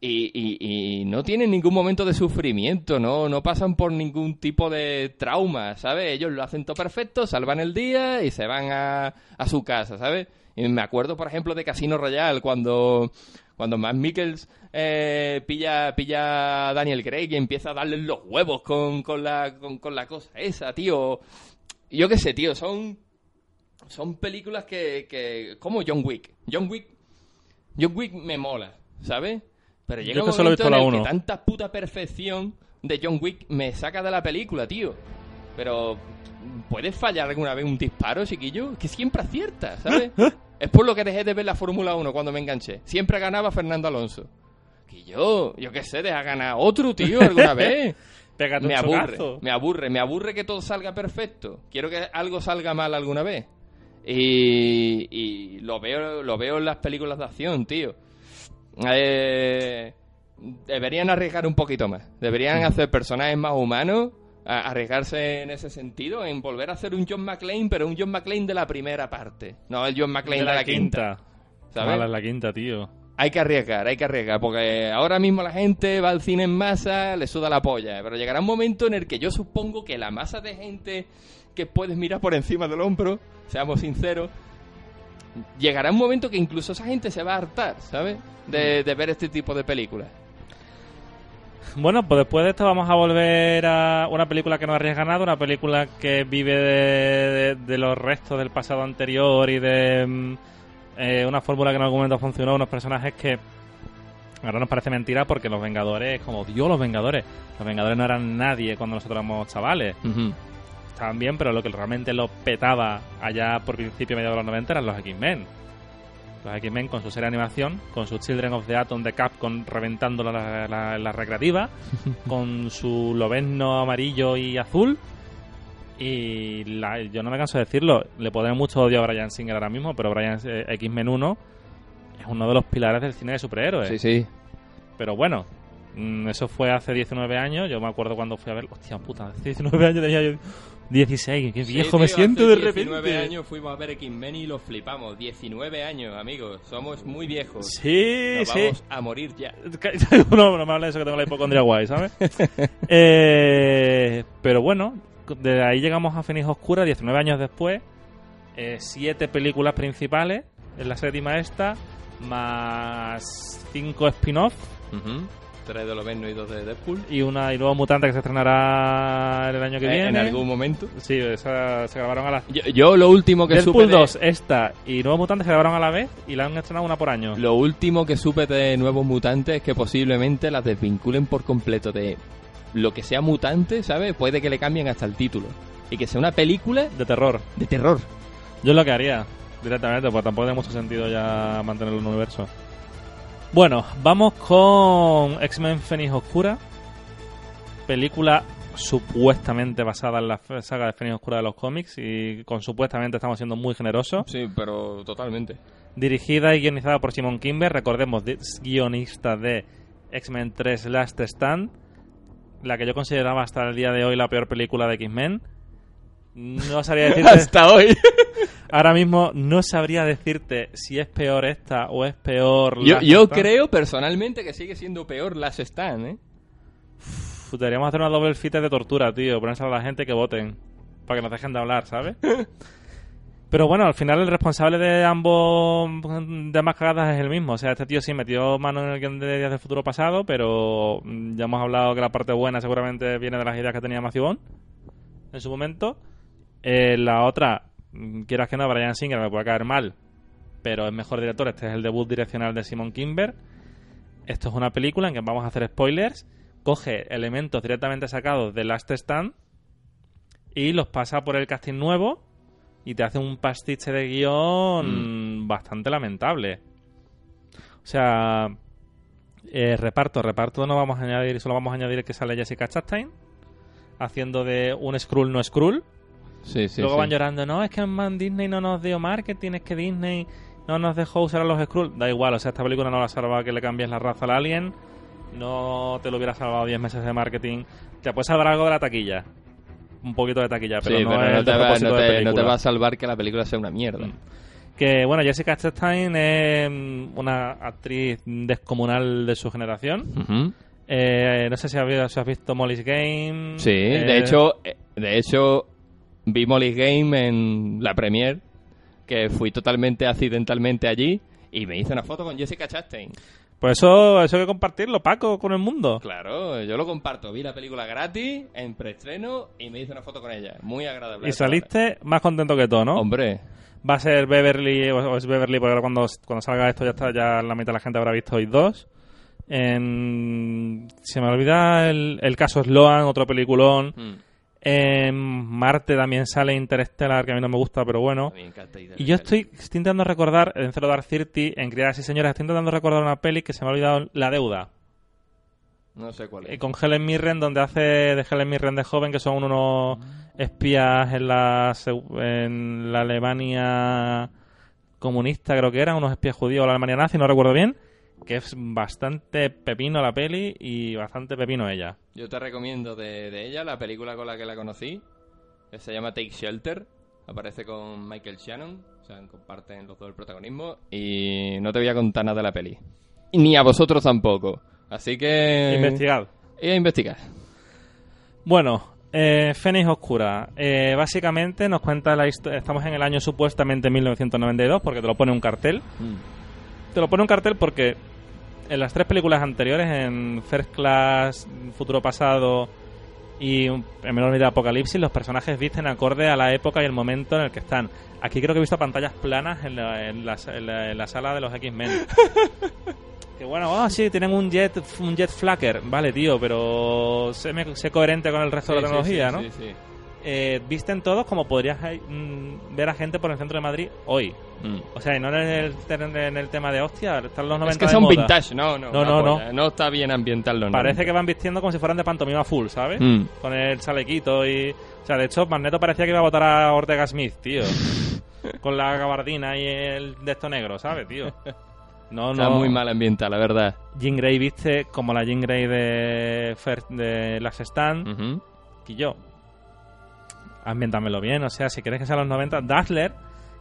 Y, no tienen ningún momento de sufrimiento, ¿no? No pasan por ningún tipo de trauma, ¿sabes? Ellos lo hacen todo perfecto, salvan el día y se van a, su casa, ¿sabes? Y me acuerdo, por ejemplo, de Casino Royale, cuando, cuando Matt Mikkels eh, pilla, pilla a Daniel Craig y empieza a darle los huevos con, con, la, con, con la cosa esa, tío. Yo qué sé, tío, son, son películas que, que... Como John Wick. John Wick John Wick me mola, ¿sabes? Pero llega Yo un momento en el que tanta puta perfección de John Wick me saca de la película, tío. Pero ¿puedes fallar alguna vez un disparo, chiquillo? Que siempre acierta, ¿sabes? es por lo que dejé de ver la Fórmula 1 cuando me enganché. Siempre ganaba Fernando Alonso. Que yo, yo qué sé, deja ganar otro, tío, alguna vez. Me aburre, chocazo. me aburre, me aburre que todo salga perfecto. Quiero que algo salga mal alguna vez. Y, y lo veo lo veo en las películas de acción, tío. Eh, deberían arriesgar un poquito más. Deberían hacer personajes más humanos, arriesgarse en ese sentido, en volver a hacer un John McClane, pero un John McClane de la primera parte, no el John McClane de la, quinta. ¿sabes? Mala es la quinta, tío. Hay que arriesgar, hay que arriesgar, porque ahora mismo la gente va al cine en masa, le suda la polla, pero llegará un momento en el que yo supongo que la masa de gente que puedes mirar por encima del hombro, seamos sinceros, llegará un momento que incluso esa gente se va a hartar, ¿sabes? De, de ver este tipo de películas. Bueno, pues después de esto vamos a volver a una película que no arriesga nada, una película que vive de, de- de los restos del pasado anterior y de mm, eh, una fórmula que en algún momento funcionó, unos personajes que ahora nos parece mentira porque los Vengadores, como Dios, los Vengadores, los Vengadores no eran nadie cuando nosotros éramos chavales. Estaban bien, pero lo que realmente lo petaba allá por principio medio de los 90 eran los X-Men. Los X-Men con su serie de animación, con su Children of the Atom de Capcom reventando la, la, la recreativa, con su lobezno amarillo y azul. Y la- yo no me canso de decirlo, le podemos mucho odio a Brian Singer ahora mismo, pero Brian eh, X-Men 1 es uno de los pilares del cine de superhéroes. Sí, sí. Pero bueno, eso fue hace 19 años. Yo me acuerdo cuando fui a ver. Hostia puta, hace 19 años tenía yo 16. Qué viejo Sí, me tío, siento hace de repente. 19 años fuimos a ver X-Men y lo flipamos. 19 años, amigos. Somos muy viejos. Sí, Nos sí. vamos a morir ya. no, no me hables de eso que tengo la hipocondria guay, ¿sabes? Eh, pero bueno, de ahí llegamos a Fénix Oscura 19 años después. eh, siete películas principales en la séptima esta, más cinco spin-off Ujú. Tres de Loveno y dos de Deadpool. y una y nuevo mutante que se estrenará el año que Eh, viene. En algún momento. Sí, esa se grabaron a la Yo, yo lo último que supe Deadpool de, 2, esta y Nuevo Mutante se grabaron a la vez y la han estrenado una por año. Lo último que supe de Nuevos Mutantes es que posiblemente las desvinculen por completo de lo que sea mutante, ¿sabes? Puede que le cambien hasta el título. Y que sea una película De terror. de terror. Yo es lo que haría directamente, porque tampoco tiene mucho sentido ya mantenerlo en el universo. Bueno, vamos con X-Men Fénix Oscura. Película supuestamente basada en la saga de Fénix Oscura de los cómics y con supuestamente estamos siendo muy generosos. Sí, pero totalmente. Dirigida y guionizada por Simon Kimber, recordemos, guionista de X-Men 3 Last Stand, la que yo consideraba hasta el día de hoy la peor película de X-Men. No sabría decirte, Hasta hoy. ahora mismo no sabría decirte si es peor esta o es peor yo Last yo Stand. creo personalmente que sigue siendo peor las Stan, ¿eh? Uf, Deberíamos hacer una doble fita de tortura, tío, ponerse a la gente que voten para que nos dejen de hablar, ¿sabes? Pero bueno, al final el responsable de ambos de ambas cagadas es el mismo. O sea, este tío sí metió mano en el guion de Días del Futuro Pasado, pero mm, ya hemos hablado que la parte buena seguramente viene de las ideas que tenía Bond en su momento. Eh, la otra, quieras que no, Brian Singer me puede caer mal, pero es mejor director. Este es el debut direccional de Simon Kimber. Esto es una película en que vamos a hacer spoilers. Coge elementos directamente sacados de Last Stand y los pasa por el casting nuevo y te hace un pastiche de guion bastante lamentable. O sea, eh, reparto, reparto no vamos a añadir, solo vamos a añadir que sale Jessica Chastain haciendo de un Skrull no Skrull. Sí, sí. Luego sí. van llorando, no, es que man, Disney no nos dio marketing, es que Disney no nos dejó usar a los Skrull. Da igual, o sea, esta película no la salva que le cambies la raza al alien, no te lo hubiera salvado 10 meses de marketing. Te puede salvar algo de la taquilla, un poquito de taquilla, pero Sí, no pero es no el te, va, propósito no, de te, no te película. va a salvar que la película sea una mierda. Mm. Que bueno, Jessica Chastain es mm, una actriz descomunal de su generación. Eh, no sé si has, vi- si has visto Molly's Game. Sí, Eh, de hecho, eh, de hecho vi Molly's Game en la premier, que fui totalmente accidentalmente allí y me hice una foto con Jessica Chastain. Pues eso, eso hay que compartirlo, Paco, con el mundo. Claro, yo lo comparto. Vi la película gratis en preestreno y me hice una foto con ella. Muy agradable. Y saliste más contento que todo, ¿no? Hombre, Va a ser Beverly, o es Beverly, porque ahora cuando, cuando salga esto ya está, ya la mitad de la gente habrá visto hoy dos. En, se me olvida el, el caso Sloan, otro peliculón. mm, En Marte también sale Interstellar, que a mí no me gusta, pero bueno. me encanta Y yo estoy, estoy intentando recordar, en Zero Dark Thirty, en Criadas y Señoras, estoy intentando recordar una peli que se me ha olvidado, La Deuda. No sé cuál Eh, es. con Helen Mirren, donde hace de Helen Mirren de joven, que son unos espías en la, en la Alemania comunista, creo que eran, unos espías judíos o la Alemania nazi, no recuerdo bien, que es bastante pepino la peli y bastante pepino ella. Yo te recomiendo de, de ella la película con la que la conocí, que se llama Take Shelter. Aparece con Michael Shannon, o sea, comparten los dos el protagonismo. Y no te voy a contar nada de la peli. Ni a vosotros tampoco. Así que. Investigad. Y a investigar. Bueno, eh, Fénix Oscura. Eh, básicamente nos cuenta la historia. Estamos en el año supuestamente 1992, porque te lo pone un cartel. Te lo pone un cartel porque en las tres películas anteriores, en First Class, Futuro Pasado y en menor medida Apocalipsis, los personajes visten acorde a la época y el momento en el que están. Aquí creo que he visto pantallas planas en la, en la- en la- en la sala de los X-Men. que bueno, ah, sí, tienen un jet un jet flacker. Vale, tío, pero sé, me- sé coherente con el resto de la sí, tecnología, sí, ¿no? sí, sí. Eh, visten todos como podrías eh, mm, ver a gente por el centro de Madrid hoy. Mm. O sea, y no en el, en el tema de hostia, están los 90 Es que de son moda. vintage, no, no. No, no, no. está bien ambiental los Parece que van vistiendo como si fueran de pantomima full, ¿sabes? Mm. Con el chalequito y... O sea, de hecho, Magneto parecía que iba a votar a Ortega Smith, tío. Con la gabardina y el de esto negro, ¿sabes, tío? No, Está no. muy mal ambiental, la verdad. Jean Grey viste como la Jean Grey de, Fer- de Last Stand y yo. Ambiéntamelo bien, o sea, si quieres que sea los 90, Dazzler,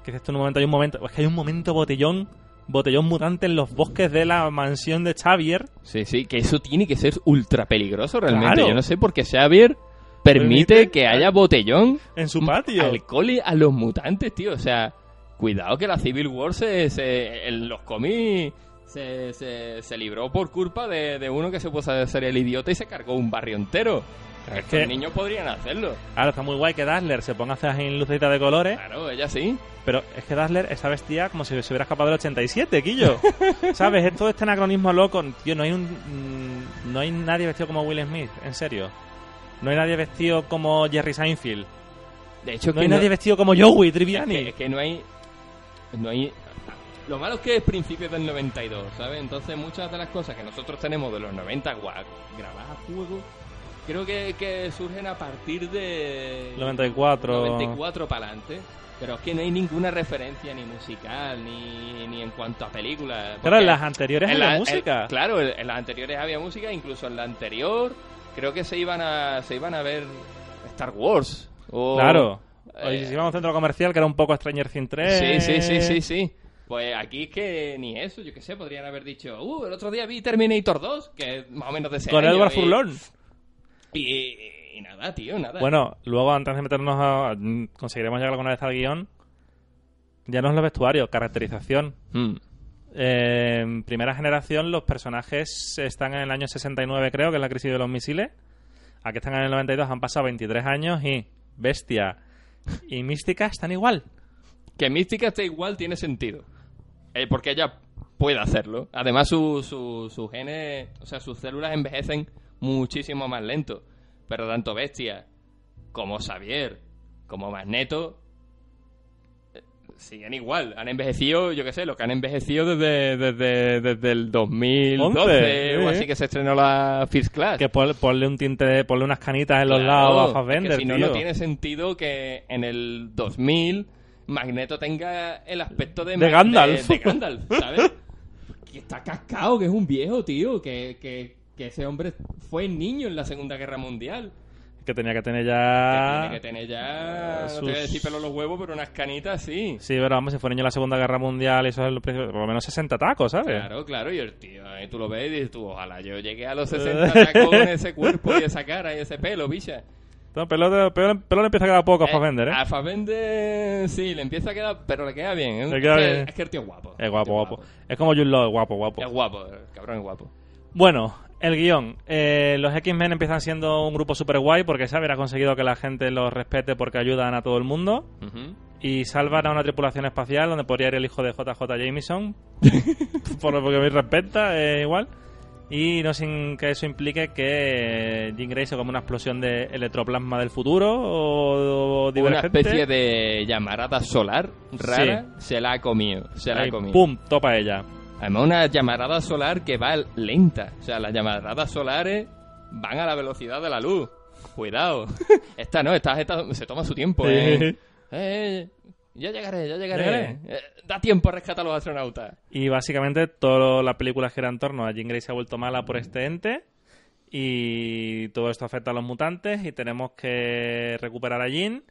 que tú en un momento, hay un momento, es que hay un momento botellón, botellón mutante en los bosques de la mansión de Xavier. Sí, sí, que eso tiene que ser ultra peligroso realmente. Claro. Yo no sé por qué Xavier permite Permite- que haya botellón, En su patio. alcohol y- a los mutantes, tío. O sea, cuidado que la Civil War se, se- en los cómics se, se, se libró por culpa de, de uno que se puso a ser el idiota y se cargó un barrio entero. Es que- niños podrían hacerlo. Ahora está muy guay que Dazzler se ponga a hacer en lucecitas de colores, Claro, ella sí. pero es que Dazzler está vestida como si se hubiera escapado del 87, Quillo. ¿Sabes? Es todo este anacronismo loco. Tío, no hay, un, mm, no hay nadie vestido como Will Smith, en serio. No hay nadie vestido como Jerry Seinfeld. De hecho, No hay que nadie vestido como Joey es Triviani. que, es que no hay. No hay. Lo malo es que es principios del 92, ¿sabes? Entonces, muchas de las cosas que nosotros tenemos de los 90 gua- grabadas a fuego, creo que, que surgen a partir de. 94. 94 para adelante. Pero es que no hay ninguna referencia ni musical, ni, ni en cuanto a películas. Pero porque en las anteriores en había la- música. en- claro, en, las anteriores había música, incluso en la anterior creo que se iban a, se iban a ver Star Wars. O, Claro. eh, Oye, si íbamos a un centro comercial que era un poco Stranger Things 3. Sí, sí, sí, sí, sí. Pues aquí es que ni eso, yo qué sé, podrían haber dicho, uh, el otro día vi Terminator 2, que es más o menos de ese Con año, Edward y- Furlong. Y, y nada, tío, nada. Bueno, luego antes de meternos a... Conseguiremos llegar alguna vez al guion. Ya no es los vestuarios, caracterización. Mm. Eh, en primera generación los personajes están en el año 69 creo, que es la crisis de los misiles. Aquí están en el 92, han pasado 23 años y Bestia y Mística están igual. Que Mística esté igual tiene sentido. Eh, porque ella puede hacerlo. Además, sus su, su genes, o sea, sus células envejecen muchísimo más lento. Pero tanto Bestia como Xavier, como Magneto, eh, siguen igual. Han envejecido, yo qué sé, lo que han envejecido desde, desde, desde el 2012 Once, o sí. así que se estrenó la First Class. Que pon- ponle un tinte, ponle unas canitas en los Claro, lados a es que Fassbender, si no, tío. no tiene sentido que en el 2000 Magneto tenga el aspecto de, De Gandalf. de, de Gandalf, ¿sabes? que está cascado, que es un viejo, tío, que, que, que ese hombre fue niño en la Segunda Guerra Mundial. Que tenía que tener Que ya... tiene que tener ya, no te voy a decir pelo los huevos, pero unas canitas sí. Sí, pero vamos, si fue niño en la Segunda Guerra Mundial eso es lo principio- por lo menos 60 tacos, ¿sabes? Claro, claro, y el tío, ahí tú lo ves y dices tú, ojalá yo llegué a los 60 tacos con ese cuerpo y esa cara y ese pelo, bicha. No, pelo, de- pelo, pelo le empieza a quedar poco a Eh, Fassbender, ¿eh? A Fassbender sí, le empieza a quedar, pero le queda bien. ¿eh? Le queda es, que, bien. es que el tío es guapo. Es guapo, guapo. Es como Jude Law, guapo, guapo. Es guapo, el cabrón es guapo. Bueno, el guion. Eh, los X-Men empiezan siendo un grupo super guay porque Xavier ha conseguido que la gente los respete porque ayudan a todo el mundo. Y salvan a una tripulación espacial donde podría ir el hijo de JJ Jameson. por lo que me respeta, eh, igual. Y no sin que eso implique que Jean Grey se come una explosión de electroplasma del futuro o, o Una divergente. especie de llamarada solar rara se la ha comido. Se la Ahí, ha comido. ¡Pum! Topa ella. Además, una llamarada solar que va lenta. O sea, las llamaradas solares van a la velocidad de la luz. Cuidado. esta no, esta, esta se toma su tiempo. ¿eh? Eh, ya llegaré, ya llegaré. Llegaré. Eh, da tiempo a rescatar a los astronautas. Y básicamente toda la película gira en torno a Jean Grey se ha vuelto mala por este ente y todo esto afecta a los mutantes y tenemos que recuperar a Jean,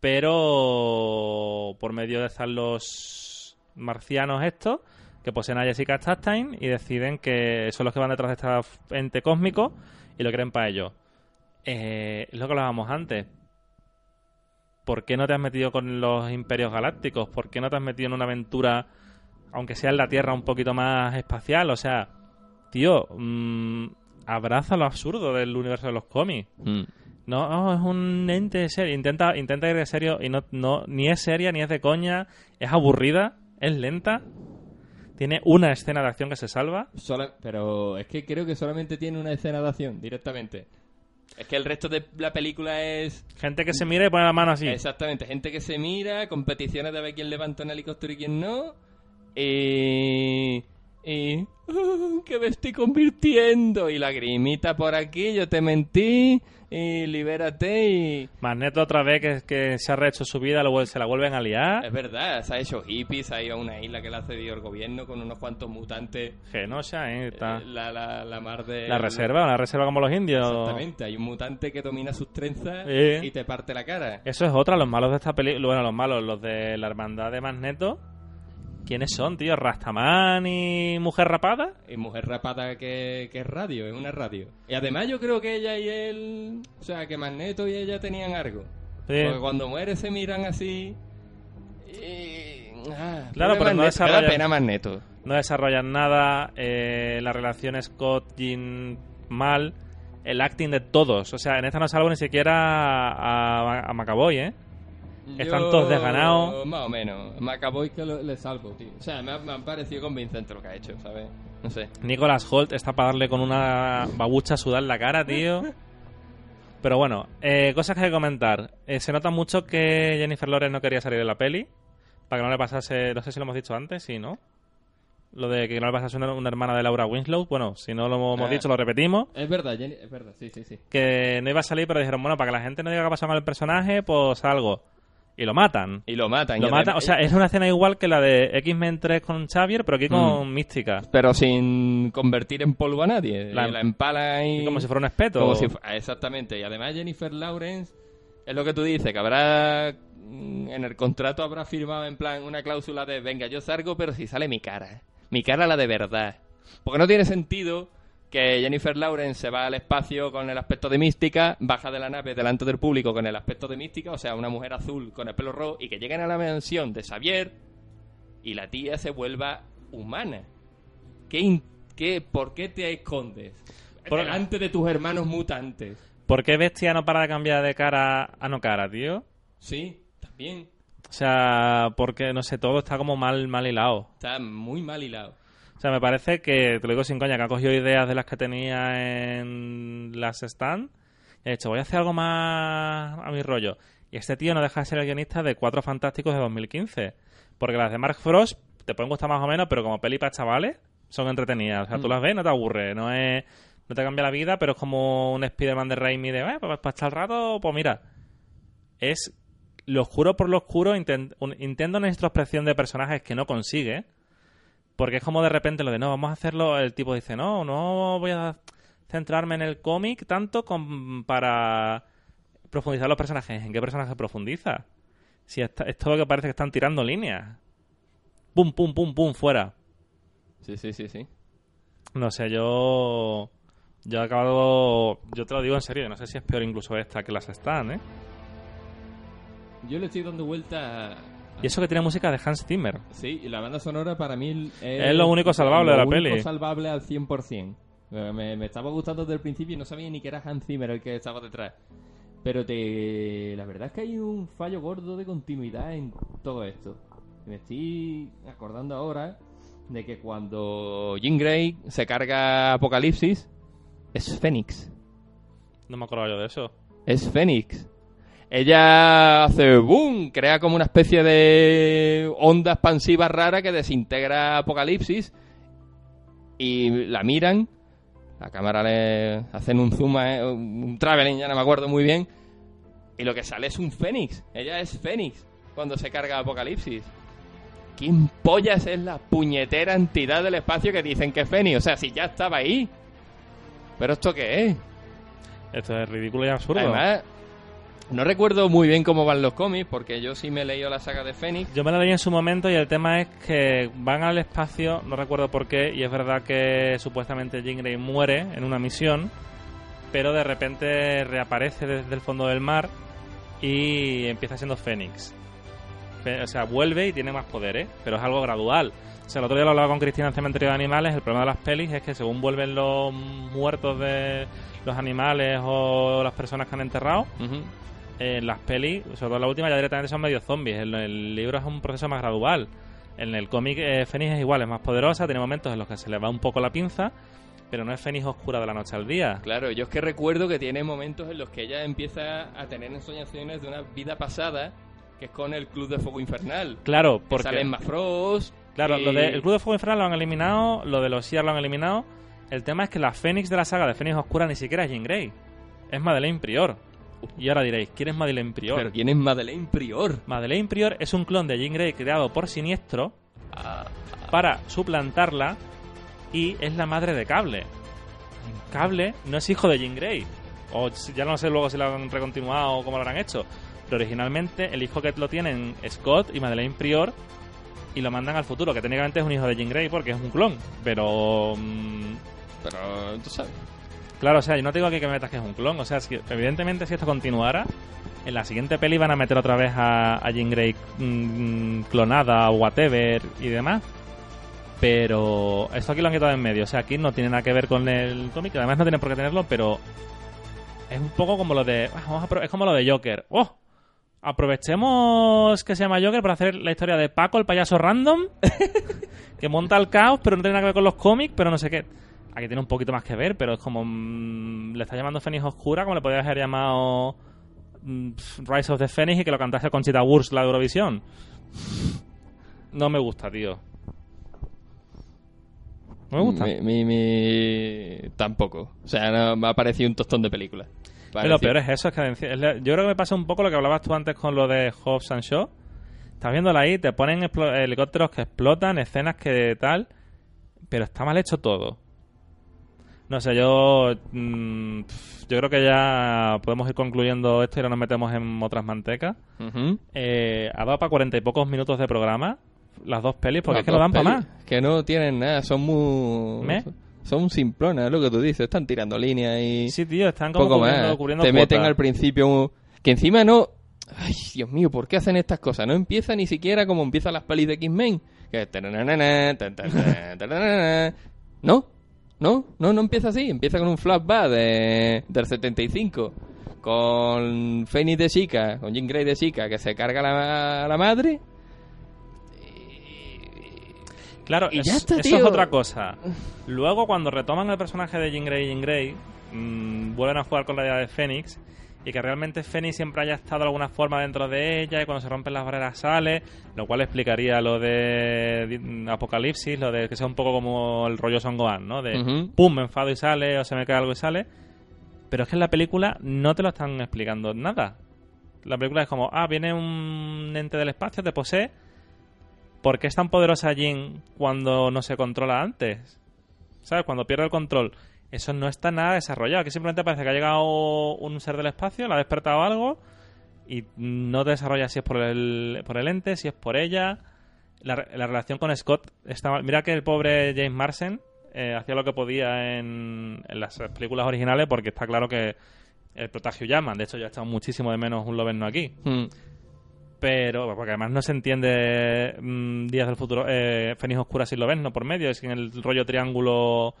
pero por medio de estar los marcianos estos que poseen a Jessica Chastain y deciden que son los que van detrás de este ente cósmico y lo quieren para ellos. Eh, es lo que hablábamos antes. ¿Por qué no te has metido con los imperios galácticos? ¿Por qué no te has metido en una aventura, aunque sea en la Tierra, un poquito más espacial? O sea, tío, mm, abraza lo absurdo del universo de los cómics. No, no, es un ente serio. Intenta, intenta ir de serio y no, no, ni es seria, ni es de coña. Es aburrida, es lenta. Tiene una escena de acción que se salva. Sola- pero es que creo que solamente tiene una escena de acción directamente. Es que el resto de la película es Gente que se mira y pone la mano así. Exactamente, gente que se mira, competiciones de ver quién levanta un helicóptero y quién no. Y. Y. "Ah, que me estoy convirtiendo. Y lagrimita por aquí, yo te mentí. Y libérate. Y. Magneto otra vez que, que se ha rehecho su vida, se la vuelven a liar. Es verdad, se ha hecho hippies, ha ido a una isla que le ha cedido el gobierno con unos cuantos mutantes. Genosha, ¿eh? Está. La, la, la mar de. La reserva, una reserva como los indios. Exactamente, hay un mutante que domina sus trenzas Sí. y te parte la cara. Eso es otra, los malos de esta película. Bueno, los malos, los de la hermandad de Magneto. ¿Quiénes son, tío? ¿Rastaman y Mujer Rapada? Y mujer rapada que, que es radio, es una radio. Y además yo creo que ella y él, o sea, que Magneto y ella tenían algo. Sí. Porque cuando muere se miran así. Y... ah, Claro, pero no Magneto, me desarrolla- da pena Magneto. No desarrollan nada. eh, la relación Scott-Jean mal. El acting de todos. O sea, en esta no salvo ni siquiera a, a Macaboy, ¿eh? Están Yo, todos desganados. Más o menos. Macaboy que lo- le salvo, tío. O sea, me ha, me ha parecido convincente lo que ha hecho, ¿sabes? No sé. Nicholas Holt está para darle con una babucha a sudar la cara, tío. Pero bueno, eh, cosas que hay que comentar. Eh, se nota mucho que Jennifer Lawrence no quería salir de la peli. Para que no le pasase, no sé si lo hemos dicho antes, sí, ¿no? Lo de que no le pasase una, una hermana de Laura Winslow. Bueno, si no lo hemos Ah. dicho, lo repetimos. Es verdad, Jenny, es verdad, sí, sí, sí. Que no iba a salir, pero dijeron, bueno, para que la gente no diga qué ha pasado con el personaje, pues algo. Y lo matan. Y lo matan. Lo matan, o sea, es una escena igual que la de X-Men 3 con Xavier, pero aquí con Mística. Pero sin convertir en polvo a nadie. La- La, empala y... Como si fuera un espeto. Como si fu- exactamente. Y además Jennifer Lawrence, es lo que tú dices, que habrá... mm, En el contrato habrá firmado en plan una cláusula de, venga, yo salgo, pero si sale mi cara. Mi cara la de verdad. Porque no tiene sentido que Jennifer Lawrence se va al espacio con el aspecto de mística, baja de la nave delante del público con el aspecto de mística, o sea, una mujer azul con el pelo rojo, y que lleguen a la mansión de Xavier y la tía se vuelva humana. ¿Qué, qué, ¿Por qué te escondes? Por- Delante de tus hermanos mutantes. ¿Por qué Bestia no para de cambiar de cara a no cara, tío? Sí, también. O sea, porque, no sé, todo está como mal, mal hilado. Está muy mal hilado. O sea, me parece que, te lo digo sin coña, que ha cogido ideas de las que tenía en las stand y ha dicho, voy a hacer algo más a mi rollo. Y este tío no deja de ser el guionista de Cuatro Fantásticos de 2015. Porque las de Mark Frost te pueden gustar más o menos, pero como peli para chavales, son entretenidas. O sea, tú las ves, no te aburre, no es... No te cambia la vida, pero es como un Spider-Man de Raimi de, eh, pues para echar el rato, pues mira. Es lo oscuro por lo oscuro, intent- un- intenta una introspección de personajes que no consigue. Porque es como de repente lo de no, vamos a hacerlo. El tipo dice, no, no voy a centrarme en el cómic tanto con- para profundizar los personajes. ¿En qué personaje profundiza? Si esta- es todo lo que parece que están tirando líneas. Pum, pum, pum, pum, fuera. Sí, sí, sí, sí. No sé, yo. Yo he acabado. Yo te lo digo en serio, no sé si es peor incluso esta que las están, ¿eh? Yo le estoy dando vuelta. Y eso que tiene música de Hans Zimmer. Sí, y la banda sonora para mí es... Es lo único salvable de la lo único peli. salvable al 100%. Eh, Me, me estaba gustando desde el principio y no sabía ni que era Hans Zimmer el que estaba detrás. Pero te... la verdad es que hay un fallo gordo de continuidad en todo esto. Me estoy acordando ahora de que cuando Jean Grey se carga Apocalipsis, es Fénix. No me acuerdo yo de eso. Es Fénix. Ella hace boom, crea como una especie de onda expansiva rara que desintegra Apocalipsis y la miran. La cámara le hacen un zoom, a- un traveling, ya no me acuerdo muy bien. Y lo que sale es un Fénix. Ella es Fénix cuando se carga Apocalipsis. ¿Quién pollas es la puñetera entidad del espacio que dicen que es Fénix? O sea, si ya estaba ahí. ¿Pero esto qué es? Esto es ridículo y absurdo. Además, no recuerdo muy bien cómo van los cómics, porque yo sí me he leído la saga de Fénix. Yo me la leí en su momento y el tema es que van al espacio, no recuerdo por qué, y es verdad que supuestamente Jean Grey muere en una misión, pero de repente reaparece desde el fondo del mar y empieza siendo Fénix. O sea, vuelve y tiene más poderes, pero es algo gradual. O sea, el otro día lo hablaba con Cristina en Cementerio de Animales, el problema de las pelis es que según vuelven los muertos de los animales o las personas que han enterrado. En las pelis, sobre todo la última, ya directamente son medio zombies. En el libro es un proceso más gradual. En el cómic, eh, Fénix es igual, es más poderosa, tiene momentos en los que se le va un poco la pinza, pero no es Fénix oscura de la noche al día. Claro, yo es que recuerdo que tiene momentos en los que ella empieza a tener ensoñaciones de una vida pasada, que es con el Club de Fuego Infernal. Claro, Que porque... salen más Frost. Claro, y- lo del Club de Fuego Infernal lo han eliminado, lo de los Sears lo han eliminado. El tema es que la Fénix de la saga de Fénix Oscura ni siquiera es Jean Grey. Es Madeleine Prior. Y ahora diréis, ¿quién es Madeleine Prior? Pero ¿quién es Madeleine Prior? Madeleine Prior es un clon de Jean Grey creado por Siniestro Ah, para suplantarla y es la madre de Cable. Cable no es hijo de Jean Grey. O ya no sé luego si lo han recontinuado o cómo lo habrán hecho. Pero originalmente el hijo que lo tienen Scott y Madeleine Prior y lo mandan al futuro, que técnicamente es un hijo de Jean Grey porque es un clon. Pero... mm, pero tú sabes. Claro, o sea, yo no te digo aquí que me metas que es un clon. O sea, evidentemente si esto continuara, en la siguiente peli van a meter otra vez a, a Jean Grey mm, clonada o whatever y demás. Pero esto aquí lo han quitado en medio. O sea, aquí no tiene nada que ver con el cómic. Además no tiene por qué tenerlo, pero es un poco como lo de... ah, vamos a es como lo de Joker. ¡Oh! Aprovechemos que se llama Joker para hacer la historia de Paco, el payaso random, que monta el caos, pero no tiene nada que ver con los cómics, pero no sé qué. Aquí tiene un poquito más que ver, pero es como. mm, le está llamando Fénix Oscura, como le podría haber llamado mm, Rise of the Phoenix y que lo cantase Conchita Wurst la de Eurovisión. No me gusta, tío. No me gusta. Mi, mi- mi- Tampoco. O sea, no, me ha parecido un tostón de película. Pero lo peor es eso, es que enci- es la- yo creo que me pasa un poco lo que hablabas tú antes con lo de Hobbs and Shaw. Estás viéndola ahí, te ponen helicópteros que explotan, escenas que tal, pero está mal hecho todo. No sé, yo mm, yo creo que ya podemos ir concluyendo esto y ahora nos metemos en otras mantecas. Ujú. Eh, ha dado para cuarenta y pocos minutos de programa las dos pelis, porque Las es que no dan para más. Que no tienen nada, son muy... ¿Me? Son simplonas, es lo que tú dices. Están tirando líneas y... Sí, tío, están como poco cubriendo, más. cubriendo Te meten al principio un- que encima no. Ay, Dios mío, ¿por qué hacen estas cosas? No empieza ni siquiera como empiezan las pelis de X-Men. Que. No, no, no, no empieza así. Empieza con un flashback de, del 75. Con Phoenix de chica, con Jean Grey de chica, que se carga la, la madre. Claro, Y es- está, eso es otra cosa. Luego, cuando retoman el personaje de Jean Grey y Jean Grey, mm, vuelven a jugar con la idea de Fénix y que realmente Fénix siempre haya estado de alguna forma dentro de ella y cuando se rompen las barreras sale, lo cual explicaría lo de Apocalipsis, lo de que sea un poco como el rollo Son Gohan, ¿no? De pum, me enfado y sale o se me cae algo y sale. Pero es que en la película no te lo están explicando nada. La película es como, ah, viene un ente del espacio, te posee. ¿Por qué es tan poderosa Jean cuando no se controla antes? ¿Sabes? Cuando pierde el control. Eso no está nada desarrollado. Que simplemente parece que ha llegado un ser del espacio, le ha despertado algo y no te desarrolla si es por el, por el ente, si es por ella. La, la relación con Scott está mal. Mira que el pobre James Marsden eh, hacía lo que podía en, en las películas originales porque está claro que el protagio llaman. De hecho, yo he echado muchísimo de menos un Loverno aquí. Mm. Pero, porque además no se entiende mm, Días del Futuro, eh, Fénix Oscura sin Loverno por medio, es que en el rollo triángulo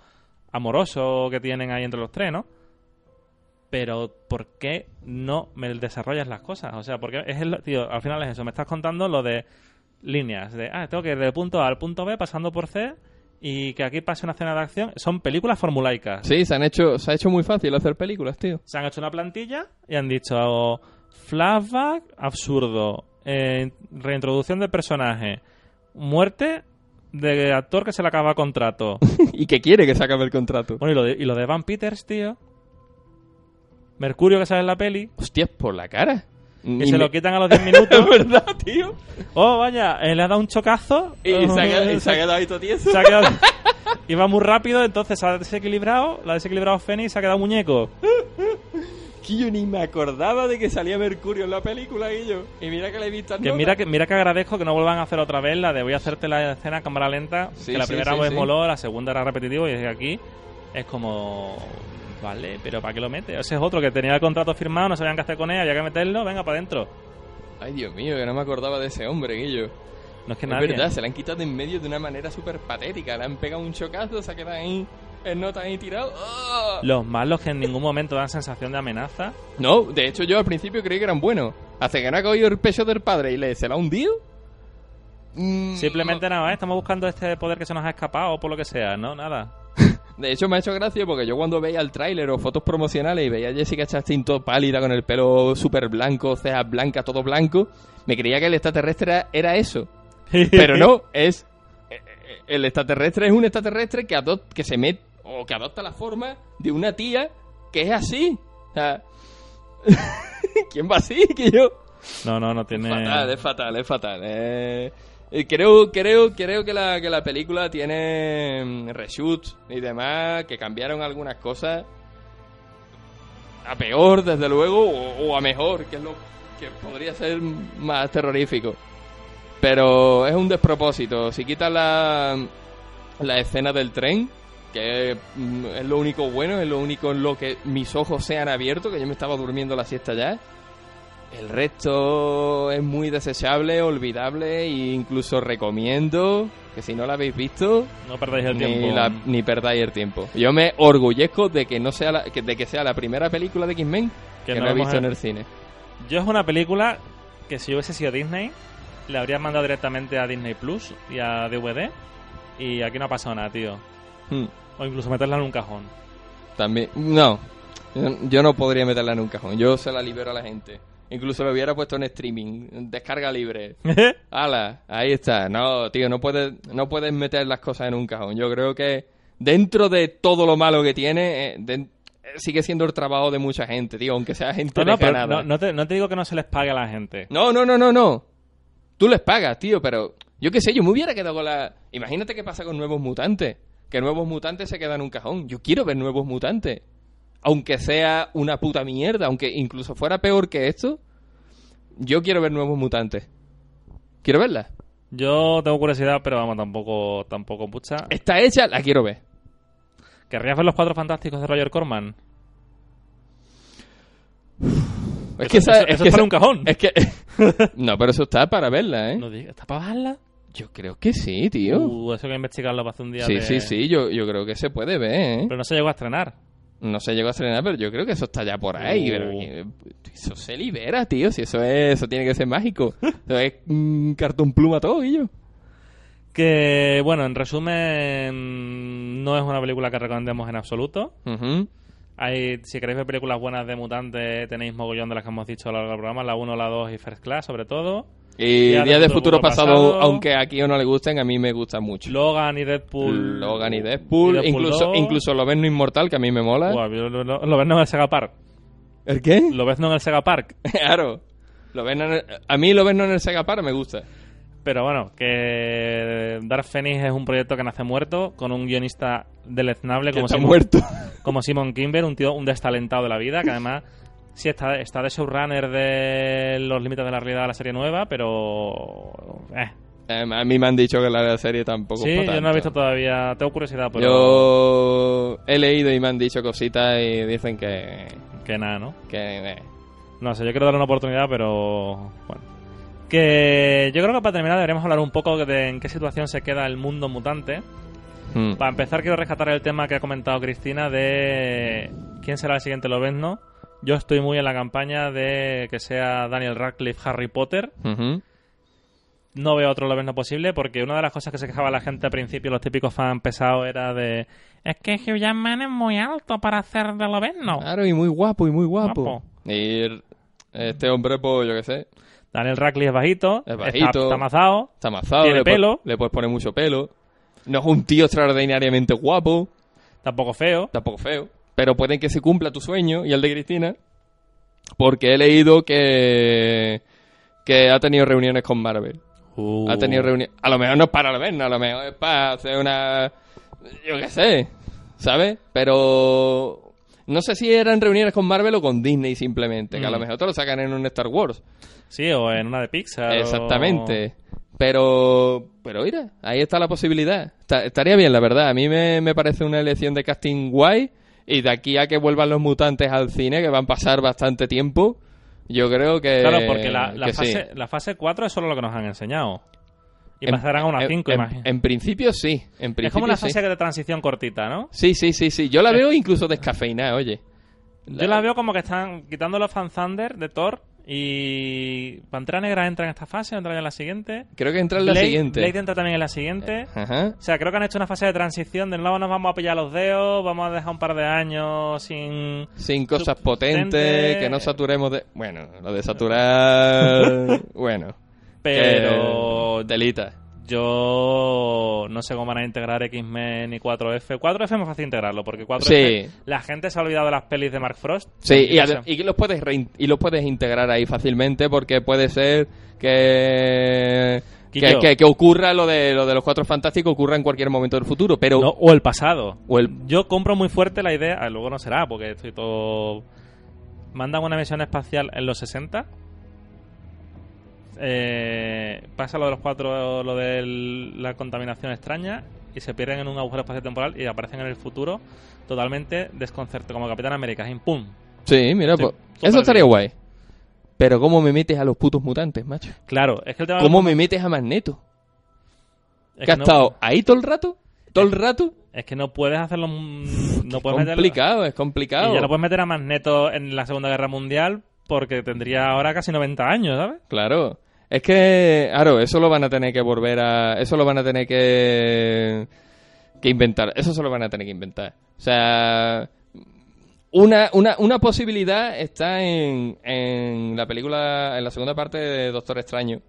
amoroso que tienen ahí entre los tres, ¿no? Pero, ¿por qué no me desarrollas las cosas? O sea, porque es el, tío, al final es eso, me estás contando lo de líneas, de, ah, tengo que ir del punto A al punto B pasando por C y que aquí pase una escena de acción. Son películas formulaicas. Sí, se han hecho, se ha hecho muy fácil hacer películas, tío. Se han hecho una plantilla y han dicho flashback absurdo, eh, reintroducción de personaje, muerte de actor que se le acaba contrato. y que quiere que se acabe el contrato. Bueno, y lo de, y lo de Van Peters, tío. Mercurio que sale en la peli, Hostias, por la cara. que Ni se me- lo quitan a los 10 Es minutos. verdad, tío. oh, vaya, eh, le ha dado un chocazo. Y se ha quedado, y se ha quedado ahí todo tieso. se ha quedado- Iba muy rápido, entonces se ha desequilibrado. La ha desequilibrado Fénix y se ha quedado muñeco. Que yo ni me acordaba de que salía Mercurio en la película, y yo. Y mira que la he visto Que mira, que mira que agradezco que no vuelvan a hacer otra vez la de voy a hacerte la escena a cámara lenta. Sí, que la sí, primera sí, vez moló, la segunda era repetitivo y desde aquí es como. Vale, pero ¿para qué lo mete? Ese es otro que tenía el contrato firmado, no sabían qué hacer con él, había que meterlo, venga para adentro. Ay, Dios mío, que no me acordaba de ese hombre, Guillo. No es que Es nadie. verdad, se la han quitado de en medio de una manera súper patética. Le han pegado un chocazo, se ha quedado ahí en nota ahí tirado. ¡Ah! Los malos que en ningún momento dan sensación de amenaza. No, de hecho yo al principio creí que eran buenos. Hasta que no ha cogido el pecho del padre y le se la ha hundido. Mm, Simplemente nada, ¿eh? estamos buscando este poder que se nos ha escapado o por lo que sea, ¿no? Nada. De hecho, me ha hecho gracia porque yo cuando veía el tráiler o fotos promocionales y veía a Jessica Chastain todo pálida con el pelo súper blanco, cejas blancas, todo blanco, me creía que el extraterrestre era, eso. Pero no, es... eh, eh, El extraterrestre es un extraterrestre que, que se mete o que adopta la forma de una tía que es así. O sea, ¿Quién va así? Que yo... No, no, no tiene... Fatal, es fatal, es fatal. Eh, eh, creo, creo, creo que la, que la película tiene mm, reshoots y demás, que cambiaron algunas cosas a peor, desde luego, o, o a mejor, que es lo que podría ser más terrorífico. Pero es un despropósito. Si quitas la, la escena del tren, que mm, es lo único bueno, es lo único en lo que mis ojos se han abierto, que yo me estaba durmiendo la siesta ya. El resto es muy desechable, olvidable e incluso recomiendo que si no la habéis visto No perdáis el ni, tiempo. la- ni perdáis el tiempo. Yo me orgullezco de que no sea la, de que sea la primera película de X-Men que, Que no, he visto en el cine. Yo es una película que si hubiese sido Disney, le habría mandado directamente a Disney Plus y a DVD. Y aquí no ha pasado nada, tío. Hmm, O incluso meterla en un cajón. También no. Yo- no podría meterla en un cajón. Yo se la libero a la gente. Incluso lo hubiera puesto en streaming, descarga libre. ¡Hala! Ahí está. No, tío, no puedes, no puedes meter las cosas en un cajón. Yo creo que dentro de todo lo malo que tiene, eh, eh, sigue siendo el trabajo de mucha gente, tío, aunque sea gente no, no, pero lejana. no, no te, no te digo que no se les pague a la gente. No, no, no, no, no. Tú les pagas, tío, pero yo qué sé, yo me hubiera quedado con la... Imagínate qué pasa con Nuevos Mutantes. Que Nuevos Mutantes se quedan en un cajón. Yo quiero ver Nuevos Mutantes. Aunque sea una puta mierda, aunque incluso fuera peor que esto, yo quiero ver Nuevos Mutantes. Quiero verla. Yo tengo curiosidad, pero vamos, tampoco, tampoco mucha. Está hecha, la quiero ver. ¿Querrías ver los cuatro fantásticos de Roger Corman? Es Eso- que esa- eso- es eso que es para esa- un cajón. Es que... no, pero eso está para verla, ¿eh? No digas, ¿está para bajarla? Yo creo que sí, tío. Uh, eso hay que investigarlo para un día sí, de- sí, sí, yo, yo creo que se puede ver, ¿eh? Pero no se llegó a estrenar. No se llegó a estrenar, pero yo creo que eso está ya por ahí. Uh. pero que- eso se libera, tío. Si eso es, eso tiene que ser mágico. Eso es mm, cartón pluma todo, Guillo. Que, bueno, en resumen, no es una película que recomendemos en absoluto. Ujú. Hay, si queréis ver películas buenas de mutantes, tenéis mogollón de las que hemos dicho a lo largo del programa, la 1, la 2 y First Class, sobre todo. Y Días Días de Futuro Futuro pasado, Pasado. aunque aquí o no le gusten, a mí me gustan mucho. Logan y Deadpool. Logan y Deadpool, y Deadpool incluso, 2. incluso Lo ves no inmortal, que a mí me mola. Buah, lo, lo, ves no en el Sega Park. ¿El qué? Lo ves no en el Sega Park. claro. Lo ves no en el- a mí Lo ves no en el Sega Park me gusta. Pero bueno, que Dark Phoenix es un proyecto que nace muerto, con un guionista deleznable como está Simon, muerto. como Simon Kimber, un tío, un destalentado de la vida, que además sí está, está de showrunner de Los Límites de la Realidad de la serie nueva, pero... Eh. Eh, a mí me han dicho que la serie tampoco Sí, es yo no he visto todavía, tengo curiosidad, pero Yo he leído y me han dicho cositas y dicen que... que nada, ¿no? que eh, No sé, yo quiero darle una oportunidad, pero bueno. Que yo creo que para terminar deberíamos hablar un poco de en qué situación se queda el mundo mutante. mm. Para empezar quiero rescatar el tema que ha comentado Cristina de quién será el siguiente Lobezno. Yo estoy muy en la campaña de que sea Daniel Radcliffe Harry Potter. No veo otro Lobezno posible porque una de las cosas que se quejaba la gente al principio, los típicos fans pesados, era de es que Hugh Jackman es muy alto para hacer de Lobezno. Claro, y muy guapo, y muy guapo. Guapo. Y este hombre, pues yo qué sé, Daniel Radcliffe es bajito, Es está- bajito. está amazado, está amazado, Tiene le, pelo. le puedes poner mucho pelo. No es un tío extraordinariamente guapo, tampoco feo. tampoco feo, pero pueden que se cumpla tu sueño y el de Cristina, porque he leído que, que ha tenido reuniones con Marvel. Uh. Ha tenido reuniones. A lo mejor no es para lo vernos, a lo mejor es para hacer una. Yo qué sé, ¿sabes? Pero. No sé si eran reuniones con Marvel o con Disney simplemente, que a lo Mm. mejor te lo sacan en un Star Wars. Sí, o en una de Pixar. o- Exactamente. Pero, pero mira, ahí está la posibilidad. Está- estaría bien, la verdad. A mí me, me parece una elección de casting guay. Y de aquí a que vuelvan los mutantes al cine, que van a pasar bastante tiempo, yo creo que. Claro, porque la, la que sí. fase, la fase 4 es solo lo que nos han enseñado. Y En- pasarán a una en- 5, en, en principio sí. En principio Es como una sí. fase de transición cortita, ¿no? Sí, sí, sí, sí. Yo la veo incluso descafeinada, oye. Yo la veo como que están quitando los fan Thunder de Thor Y Pantera Negra entra en esta fase, entra ya en la siguiente. Creo que entra en la Blade, siguiente. Blade entra también en la siguiente. Ajá. O sea, creo que han hecho una fase de transición. De nuevo nos vamos a pillar los dedos, vamos a dejar un par de años sin... Sin cosas Potente. potentes, que no saturemos de... Bueno, lo de saturar... bueno. Pero Delita. Yo no sé cómo van a integrar X-Men y 4F. 4F es más fácil integrarlo, porque 4F... Sí. La gente se ha olvidado de las pelis de Mark Frost. Sí, y, los puedes y los puedes integrar ahí fácilmente porque puede ser que que, que- que ocurra lo de lo de los cuatro fantásticos ocurra en cualquier momento del futuro, pero No, o el pasado. o el Yo compro muy fuerte la idea, ah, luego no será, porque estoy todo... Mandan una misión espacial en los 60. Eh, pasa lo de los cuatro, lo de la contaminación extraña, y se pierden en un agujero espacio temporal y aparecen en el futuro totalmente desconcertados, como Capitán América. y ¡Pum! Sí, mira, Sí, pues, eso estaría guay. Pero cómo me metes a los putos mutantes, macho? Claro, es que el tema... ¿Cómo me metes a Magneto? es ¿Que ha no- estado ahí todo el rato? ¿Todo el rato? Es que no puedes hacerlo... No puedes meterlo- complicado, es complicado. Y ya no puedes meter a Magneto en la Segunda Guerra Mundial porque tendría ahora casi 90 años, ¿sabes? Claro. Es que, claro, eso lo van a tener que volver a... Eso lo van a tener que... Que inventar. Eso se lo van a tener que inventar. O sea... Una, una, una posibilidad está en, en la película, en la segunda parte de Doctor Extraño,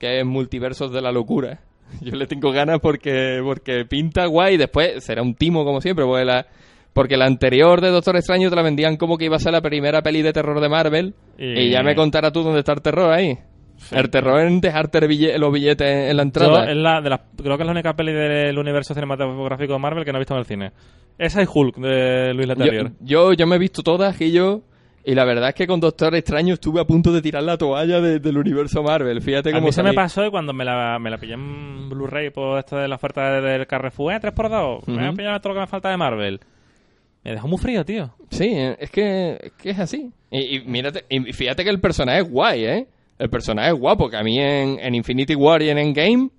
que es Multiversos de la Locura. Yo le tengo ganas porque, porque pinta guay. Después será un timo, como siempre, porque la, porque la anterior de Doctor Extraño te la vendían como que iba a ser la primera peli de terror de Marvel. Y- Y, ya me contarás tú dónde está el terror ahí. El terror en dejarte los billetes en la Yo entrada. es la, de las, creo que es la única peli del universo cinematográfico de Marvel que no he visto en el cine. Esa es Hulk de Luis Leterrier. yo, yo me he visto todas y yo... Y la verdad es que con Doctor Extraño estuve a punto de tirar la toalla de- del universo Marvel. Fíjate A cómo mí se me pasó y cuando me la, me la pillé en Blu-ray por esto de la oferta de- del Carrefour, ¿eh? 3x2, me voy a pillar todo lo que me falta de Marvel. Me dejó muy frío, tío. Sí, es que, es que es así. Y, y mírate, y fíjate que el personaje es guay, ¿eh? El personaje es guapo, que a mí en, en Infinity War y en Endgame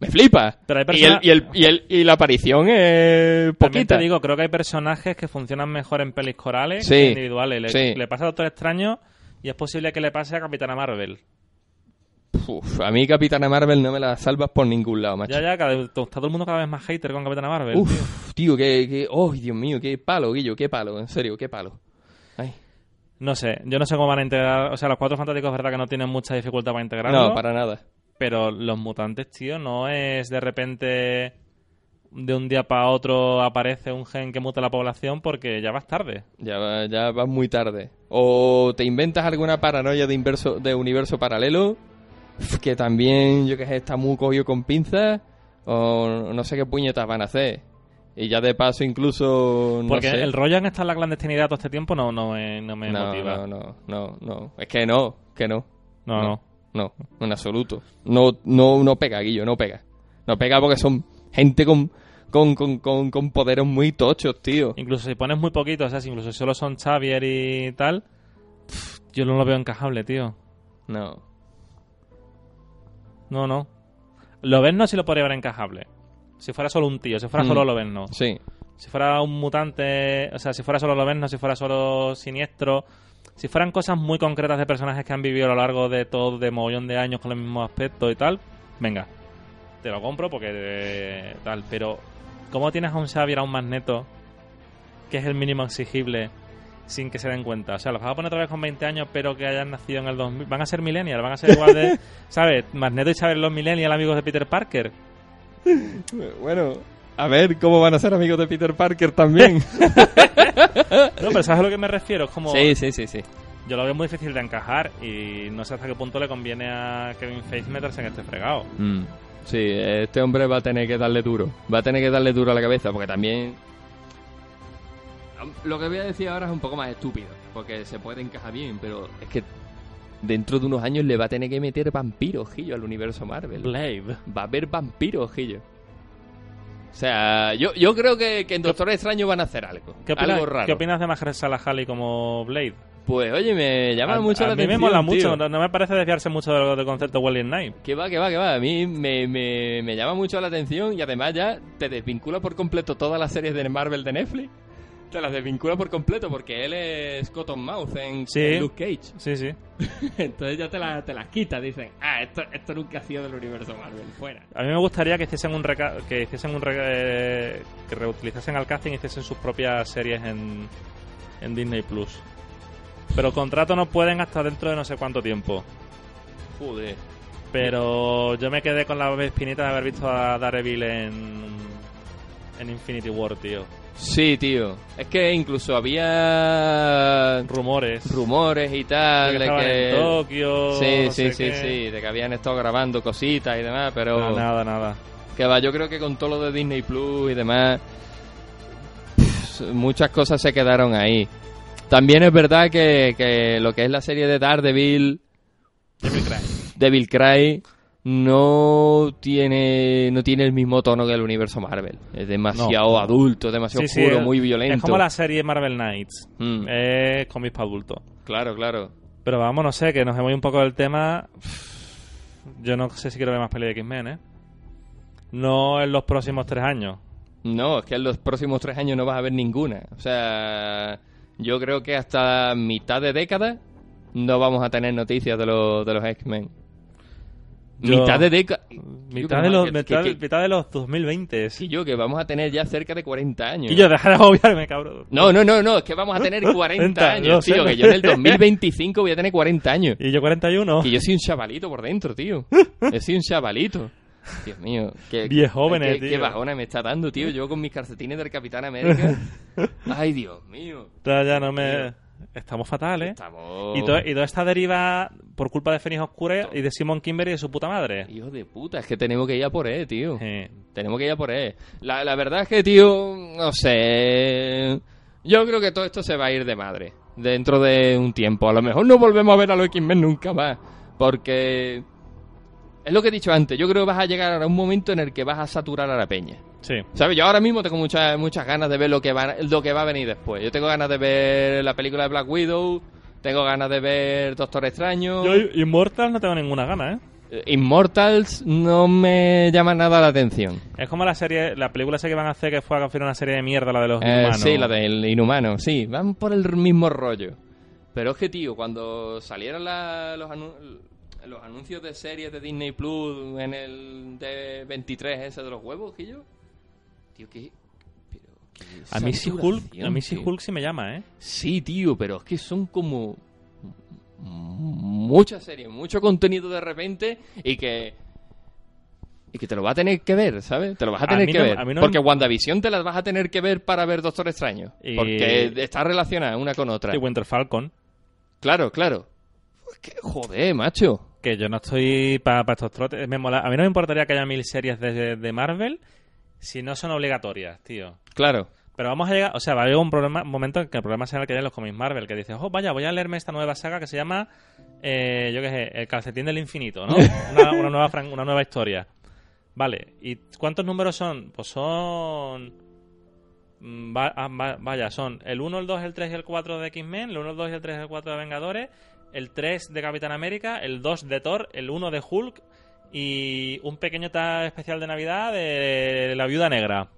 me flipa. Pero hay y, el, persona- y, el, y, el- y la aparición es También poquita. te digo, creo que hay personajes que funcionan mejor en pelis corales Sí, que individuales. Le, sí. le pasa a Doctor Extraño y es posible que le pase a Capitana Marvel. Uf, a mí Capitana Marvel no me la salvas por ningún lado, macho. Ya, ya, cada, está todo el mundo cada vez más hater con Capitana Marvel. tío. Uf, tío, que, que... Oh, Dios mío, qué palo, Guillo, qué palo, en serio, qué palo. No sé, yo no sé cómo van a integrar. O sea, los cuatro fantásticos es verdad que no tienen mucha dificultad para integrarlo. No, para nada. Pero los mutantes, tío, no es de repente de un día para otro aparece un gen que muta la población porque ya vas tarde. Ya, ya vas muy tarde. O te inventas alguna paranoia de, inverso, de universo paralelo, que también, yo que sé, está muy cogido con pinzas, o no sé qué puñetas van a hacer. Y ya de paso incluso... No porque sé. el rollo en estar en la clandestinidad todo este tiempo no, no me, no me no, motiva. no, no, no, no. Es que no, que no. No, no. No, en absoluto. No, no, no pega, Guillo, no pega. No pega porque son gente con, con, con, con, con poderes muy tochos, tío. Incluso si pones muy poquito, o sea, si incluso solo son Xavier y tal, pff, yo no lo veo encajable, tío. No. No, no. Lo ves no si lo podría ver encajable. Si fuera solo un tío, si fuera Mm. solo lo ves no. Sí. Si fuera un mutante, o sea, si fuera solo Loberno, si fuera solo Siniestro, si fueran cosas muy concretas de personajes que han vivido a lo largo de todo, de mogollón de años con el mismo aspecto y tal, venga, te lo compro porque eh, tal, pero ¿cómo tienes a un Xavier, a un Magneto, que es el mínimo exigible, sin que se den cuenta? O sea, los vas a poner otra vez con 20 años, pero que hayan nacido en el 2000, van a ser millennials, van a ser igual de, ¿sabes? Magneto y Xavier los millennials, amigos de Peter Parker. Bueno, a ver cómo van a ser amigos de Peter Parker también. No, pero ¿sabes a lo que me refiero? Es como... sí, sí, sí, sí. Yo lo veo muy difícil de encajar y no sé hasta qué punto le conviene a Kevin Feige meterse en este fregado. Mm. Sí, este hombre va a tener que darle duro. Va a tener que darle duro a la cabeza porque también... Lo que voy a decir ahora es un poco más estúpido, porque se puede encajar bien, pero es que dentro de unos años le va a tener que meter vampiros, Gillo, al universo Marvel. Blade. Va a haber vampiros, Gillo. O sea, yo, yo creo que, que en Doctor Extraño van a hacer algo. ¿Qué, opina- algo raro. ¿Qué opinas de Mahershala Ali como Blade? Pues oye, me llama a, mucho a la mí atención. me mola mucho, no, no me parece desviarse mucho del, del concepto Welling Knight. Que va, que va, que va. A mí me, me, me llama mucho la atención y además ya te desvincula por completo todas las series de Marvel de Netflix. Te las desvincula por completo porque él es Cottonmouth en, Sí. en Luke Cage. Sí, sí. Entonces ya te, la- te las quita, dicen, ah, esto, esto nunca ha sido del universo Marvel, fuera. A mí me gustaría que hiciesen un reca que hiciesen un re- que reutilizasen al casting y hiciesen sus propias series en, en Disney Plus. Pero contrato no pueden hasta dentro de no sé cuánto tiempo. Joder. Pero yo me quedé con la espinita de haber visto a Daredevil en en Infinity War, tío. Sí, tío. Es que incluso había Rumores. rumores y de tal que de que... en Tokio. Sí, no sí, sí, qué. sí, de que habían estado grabando cositas y demás, pero... No, nada, nada. Que va, yo creo que con todo lo de Disney Plus y demás, muchas cosas se quedaron ahí. También es verdad que, que lo que es la serie de Daredevil, Devil Cry. Devil Cry, no tiene no tiene el mismo tono que el universo Marvel. Es demasiado No. adulto, demasiado Sí, oscuro, muy violento. Es como la serie Marvel Knights. Mm, Es cómics para adultos. Claro, claro. Pero vamos, no sé, que nos hemos ido un poco del tema. Yo no sé si quiero ver más peli de X-Men, ¿eh? No en los próximos tres años. No, es que en los próximos tres años no vas a ver ninguna. O sea, yo creo que hasta mitad de década no vamos a tener noticias de, los de los X-Men. Yo- Mitad de década. Mitad de, los, que, mitad, que- mitad de los 2020. que yo, que vamos a tener ya cerca de 40 años. Y yo, deja de agobiarme, cabrón. No, no, no, no, es que vamos a tener 40 40, años, sé. tío. Que yo en el 2025 voy a tener 40 años. Y yo 41. Que yo soy un chavalito por dentro, tío. Yo soy un chavalito. Dios mío, qué, Viejóvenes, qué, qué tío. bajona me está dando, tío. Yo con mis calcetines del Capitán América. Ay, Dios mío. Ya, ya no me... Estamos fatales. Estamos... Y, to- y toda esta deriva por culpa de Fénix Oscura y de Simon Kimber y de su puta madre. Hijo de puta, es que tenemos que ir a por él, tío. Tenemos que ir a por él. La, la verdad es que, tío, no sé. Yo creo que todo esto se va a ir de madre. Dentro de un tiempo. A lo mejor no volvemos a ver a los X-Men nunca más. Porque. Es lo que he dicho antes. Yo creo que vas a llegar a un momento en el que vas a saturar a la peña. sí. ¿Sabes? Yo ahora mismo tengo muchas muchas ganas de ver lo que, va, lo que va a venir después. Yo tengo ganas de ver la película de Black Widow. Tengo ganas de ver Doctor Extraño. Yo Immortal no tengo ninguna gana, ¿eh? Eh, Immortals no me llama nada la atención. Es como la serie, la película esa que van a hacer que fue a una serie de mierda, la de los Eh, inhumanos. sí, la del inhumano, sí, van por el mismo rollo. Pero es que, tío, cuando salieron la- los, anu- los anuncios de series de Disney Plus en el de 23 ese de los huevos, que yo... Tío, qué A mí sí Hulk, a mí sí. Hulk sí me llama, ¿eh? Sí, tío, pero es que son como muchas series, mucho contenido de repente y que y que te lo vas a tener que ver, ¿sabes? Te lo vas a tener que no- ver. no porque me- WandaVision te las vas a tener que ver para ver Doctor Extraño. Y- Porque está relacionada una con otra. Y Winter Falcon. Claro, claro. Es que, joder, macho. Que yo no estoy para estos trotes. Me mola- A mí no me importaría que haya mil series de, de Marvel si no son obligatorias, tío. Claro. Pero vamos a llegar, o sea, va a llegar un, problema, un momento en que el problema será el que hay en los cómics Marvel, que dices, oh, vaya, voy a leerme esta nueva saga que se llama, eh, yo qué sé, El calcetín del infinito, ¿no? Una, una nueva, fran- una nueva historia. Vale, ¿y cuántos números son? Pues son... mm, va- ah, va- vaya, son el 1, el 2, el 3 y el 4 de X-Men, el 1, el 2 y el 3 y el 4 de Vengadores, el 3 de Capitán América, el 2 de Thor, el 1 de Hulk y un pequeño tag especial de Navidad de la Viuda Negra.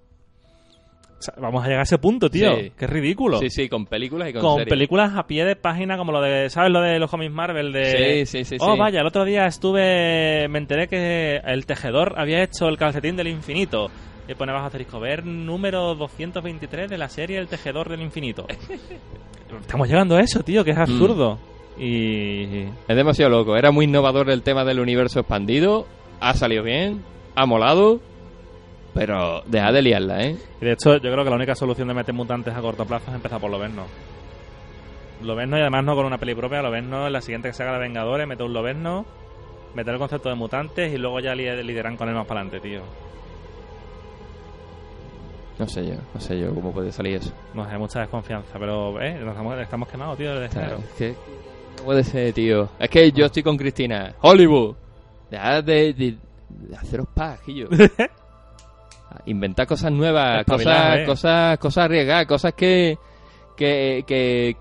O sea, vamos a llegar a ese punto, tío. Sí. Qué ridículo. Sí, sí, con películas y con, Con series. películas a pie de página como lo de, ¿sabes? Lo de los cómics Marvel de... Sí, sí, sí, Oh, sí. vaya, el otro día estuve... Me enteré que el tejedor había hecho el calcetín del infinito. Y pone bajo asterisco, ver número 223 de la serie El tejedor del infinito. Estamos llegando a eso, tío, que es Mm. Y... Es demasiado loco. Era muy innovador el tema del universo expandido. Ha salido bien. Ha molado. Pero deja de liarla, ¿eh? y de hecho, yo creo que la única solución de meter mutantes a corto plazo es empezar por Loberno. Loberno y además no con una peli propia, Loberno en la siguiente que se haga de Vengadores, meter un Loberno, meter el concepto de mutantes y luego ya li- lideran con él más para adelante, tío. No sé yo, no sé yo cómo puede salir eso. No sé, mucha desconfianza, pero eh, nos estamos, estamos quemados, tío, desde Claro, cero. es que no puede ser, tío. Es que yo estoy con Cristina. Hollywood. Dejad de, de, de haceros pajillos. Inventar cosas nuevas, cosas, eh. cosas, cosas arriesgadas, cosas que, que, que,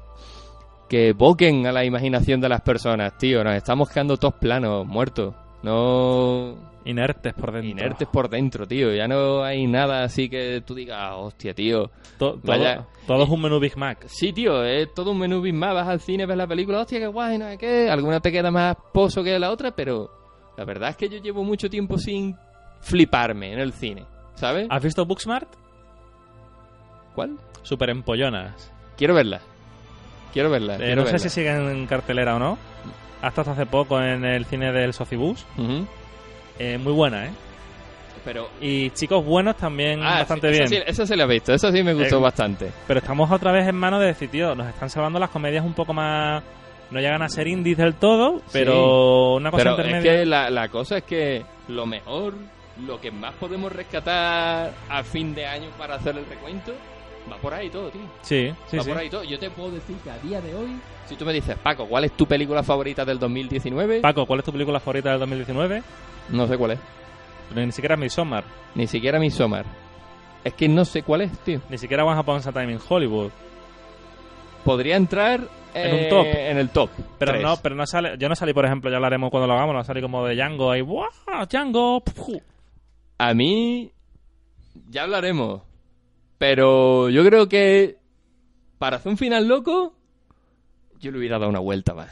que evoquen a la imaginación de las personas, tío. Nos estamos quedando todos planos, muertos. No Inertes por dentro. inertes por dentro, tío. Ya no hay nada así que tú digas, "Ah, hostia, tío. To- todo, Vaya. todo es un menú Big Mac. Sí, tío, es todo un menú Big Mac. Vas al cine, ves la película, hostia, qué guay, no sé qué. Alguna te queda más pozo que la otra, pero la verdad es que yo llevo mucho tiempo sin fliparme en el cine, ¿sabes? ¿Has visto Booksmart? ¿Cuál? Super empollonas. Quiero verla. Quiero verla. Eh, quiero no sé si siguen en cartelera o no. Hasta hace poco en el cine del Socibus. Eh, muy buena, ¿eh? Pero... Y chicos buenos también Ah, bastante sí, bien. Eso sí, eso sí lo he visto, eso sí me gustó Eh, bastante. Pero estamos otra vez en manos de decir, tío, nos están salvando las comedias un poco más... No llegan a ser indies del todo, pero una cosa Pero es intermedia. que la, la cosa es que lo mejor, lo que más podemos rescatar a fin de año para hacer el recuento, va por ahí todo, tío. Sí, sí, va sí. por ahí todo. Yo te puedo decir que a día de hoy, si tú me dices, Paco, ¿cuál es tu película favorita del 2019? Paco, ¿cuál es tu película favorita del 2019? no sé cuál es. Pero ni siquiera Midsommar, Ni siquiera Midsommar. Es que no sé cuál es, tío. ni siquiera Once Upon a Time in Hollywood. Podría entrar En un eh, top. En el top. Pero tres. no, pero no sale. Yo no salí, por ejemplo, ya hablaremos cuando lo hagamos, no salí como de Django ahí. ¡Buah! ¡Django! A mí, ya hablaremos. Pero yo creo que para hacer un final loco, yo le hubiera dado una vuelta más.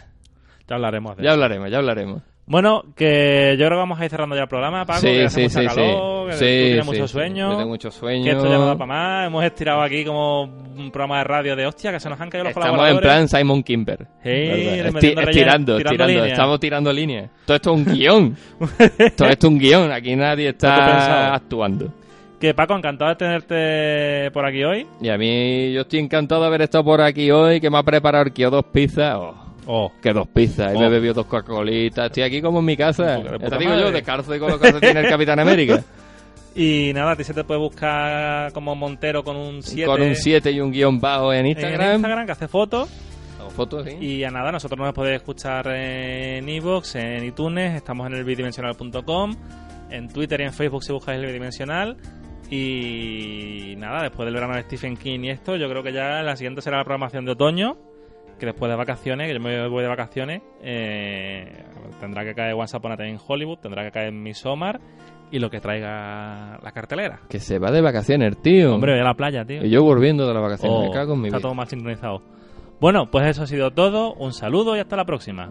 Ya hablaremos de Ya eso. hablaremos, ya hablaremos. Bueno, que yo creo que vamos a ir cerrando ya el programa, Paco. que hace mucha calor, que tú tienes mucho sueño. Tengo mucho sueño. Que esto ya no da para más. Hemos estirado aquí como un programa de radio de hostia, que se nos han caído los Estamos en colaboradores. plan Simon Kimber. Sí, estirando, tirando estirando. Estamos tirando líneas. Todo esto es un guion. Todo esto es un guion. Aquí nadie está actuando. Que Paco, encantado de tenerte por aquí hoy. Y a mí, yo estoy encantado de haber estado por aquí hoy, que me ha preparado el dos pizzas. Oh, Oh, que dos pizzas. Y Oh. me he bebido dos Coca-Colitas. Estoy aquí como en mi casa. Te digo yo, descalzo y con los calcetines del Capitán América. Y nada, a ti se te puede buscar como Montero con un 7 Con un 7 y un guion bajo en en Instagram. Instagram, que hace fotos. Fotos, sí. Y a nada, nosotros nos podéis escuchar en iVoox, en iTunes, estamos en el bidimensional.com, en Twitter y en Facebook si buscáis el bidimensional. Y nada, después del verano de Stephen King y esto, yo creo que ya la siguiente será la programación de otoño, que después de vacaciones, que yo me voy de vacaciones, eh, tendrá que caer Once Upon a Time en Hollywood, tendrá que caer Midsommar y lo que traiga la cartelera. Que se va de vacaciones, tío. Hombre, voy a la playa, tío. Y yo volviendo de las vacaciones. Oh, me cago en mi está vida. todo más sincronizado. Bueno, pues eso ha sido todo. Un saludo y hasta la próxima.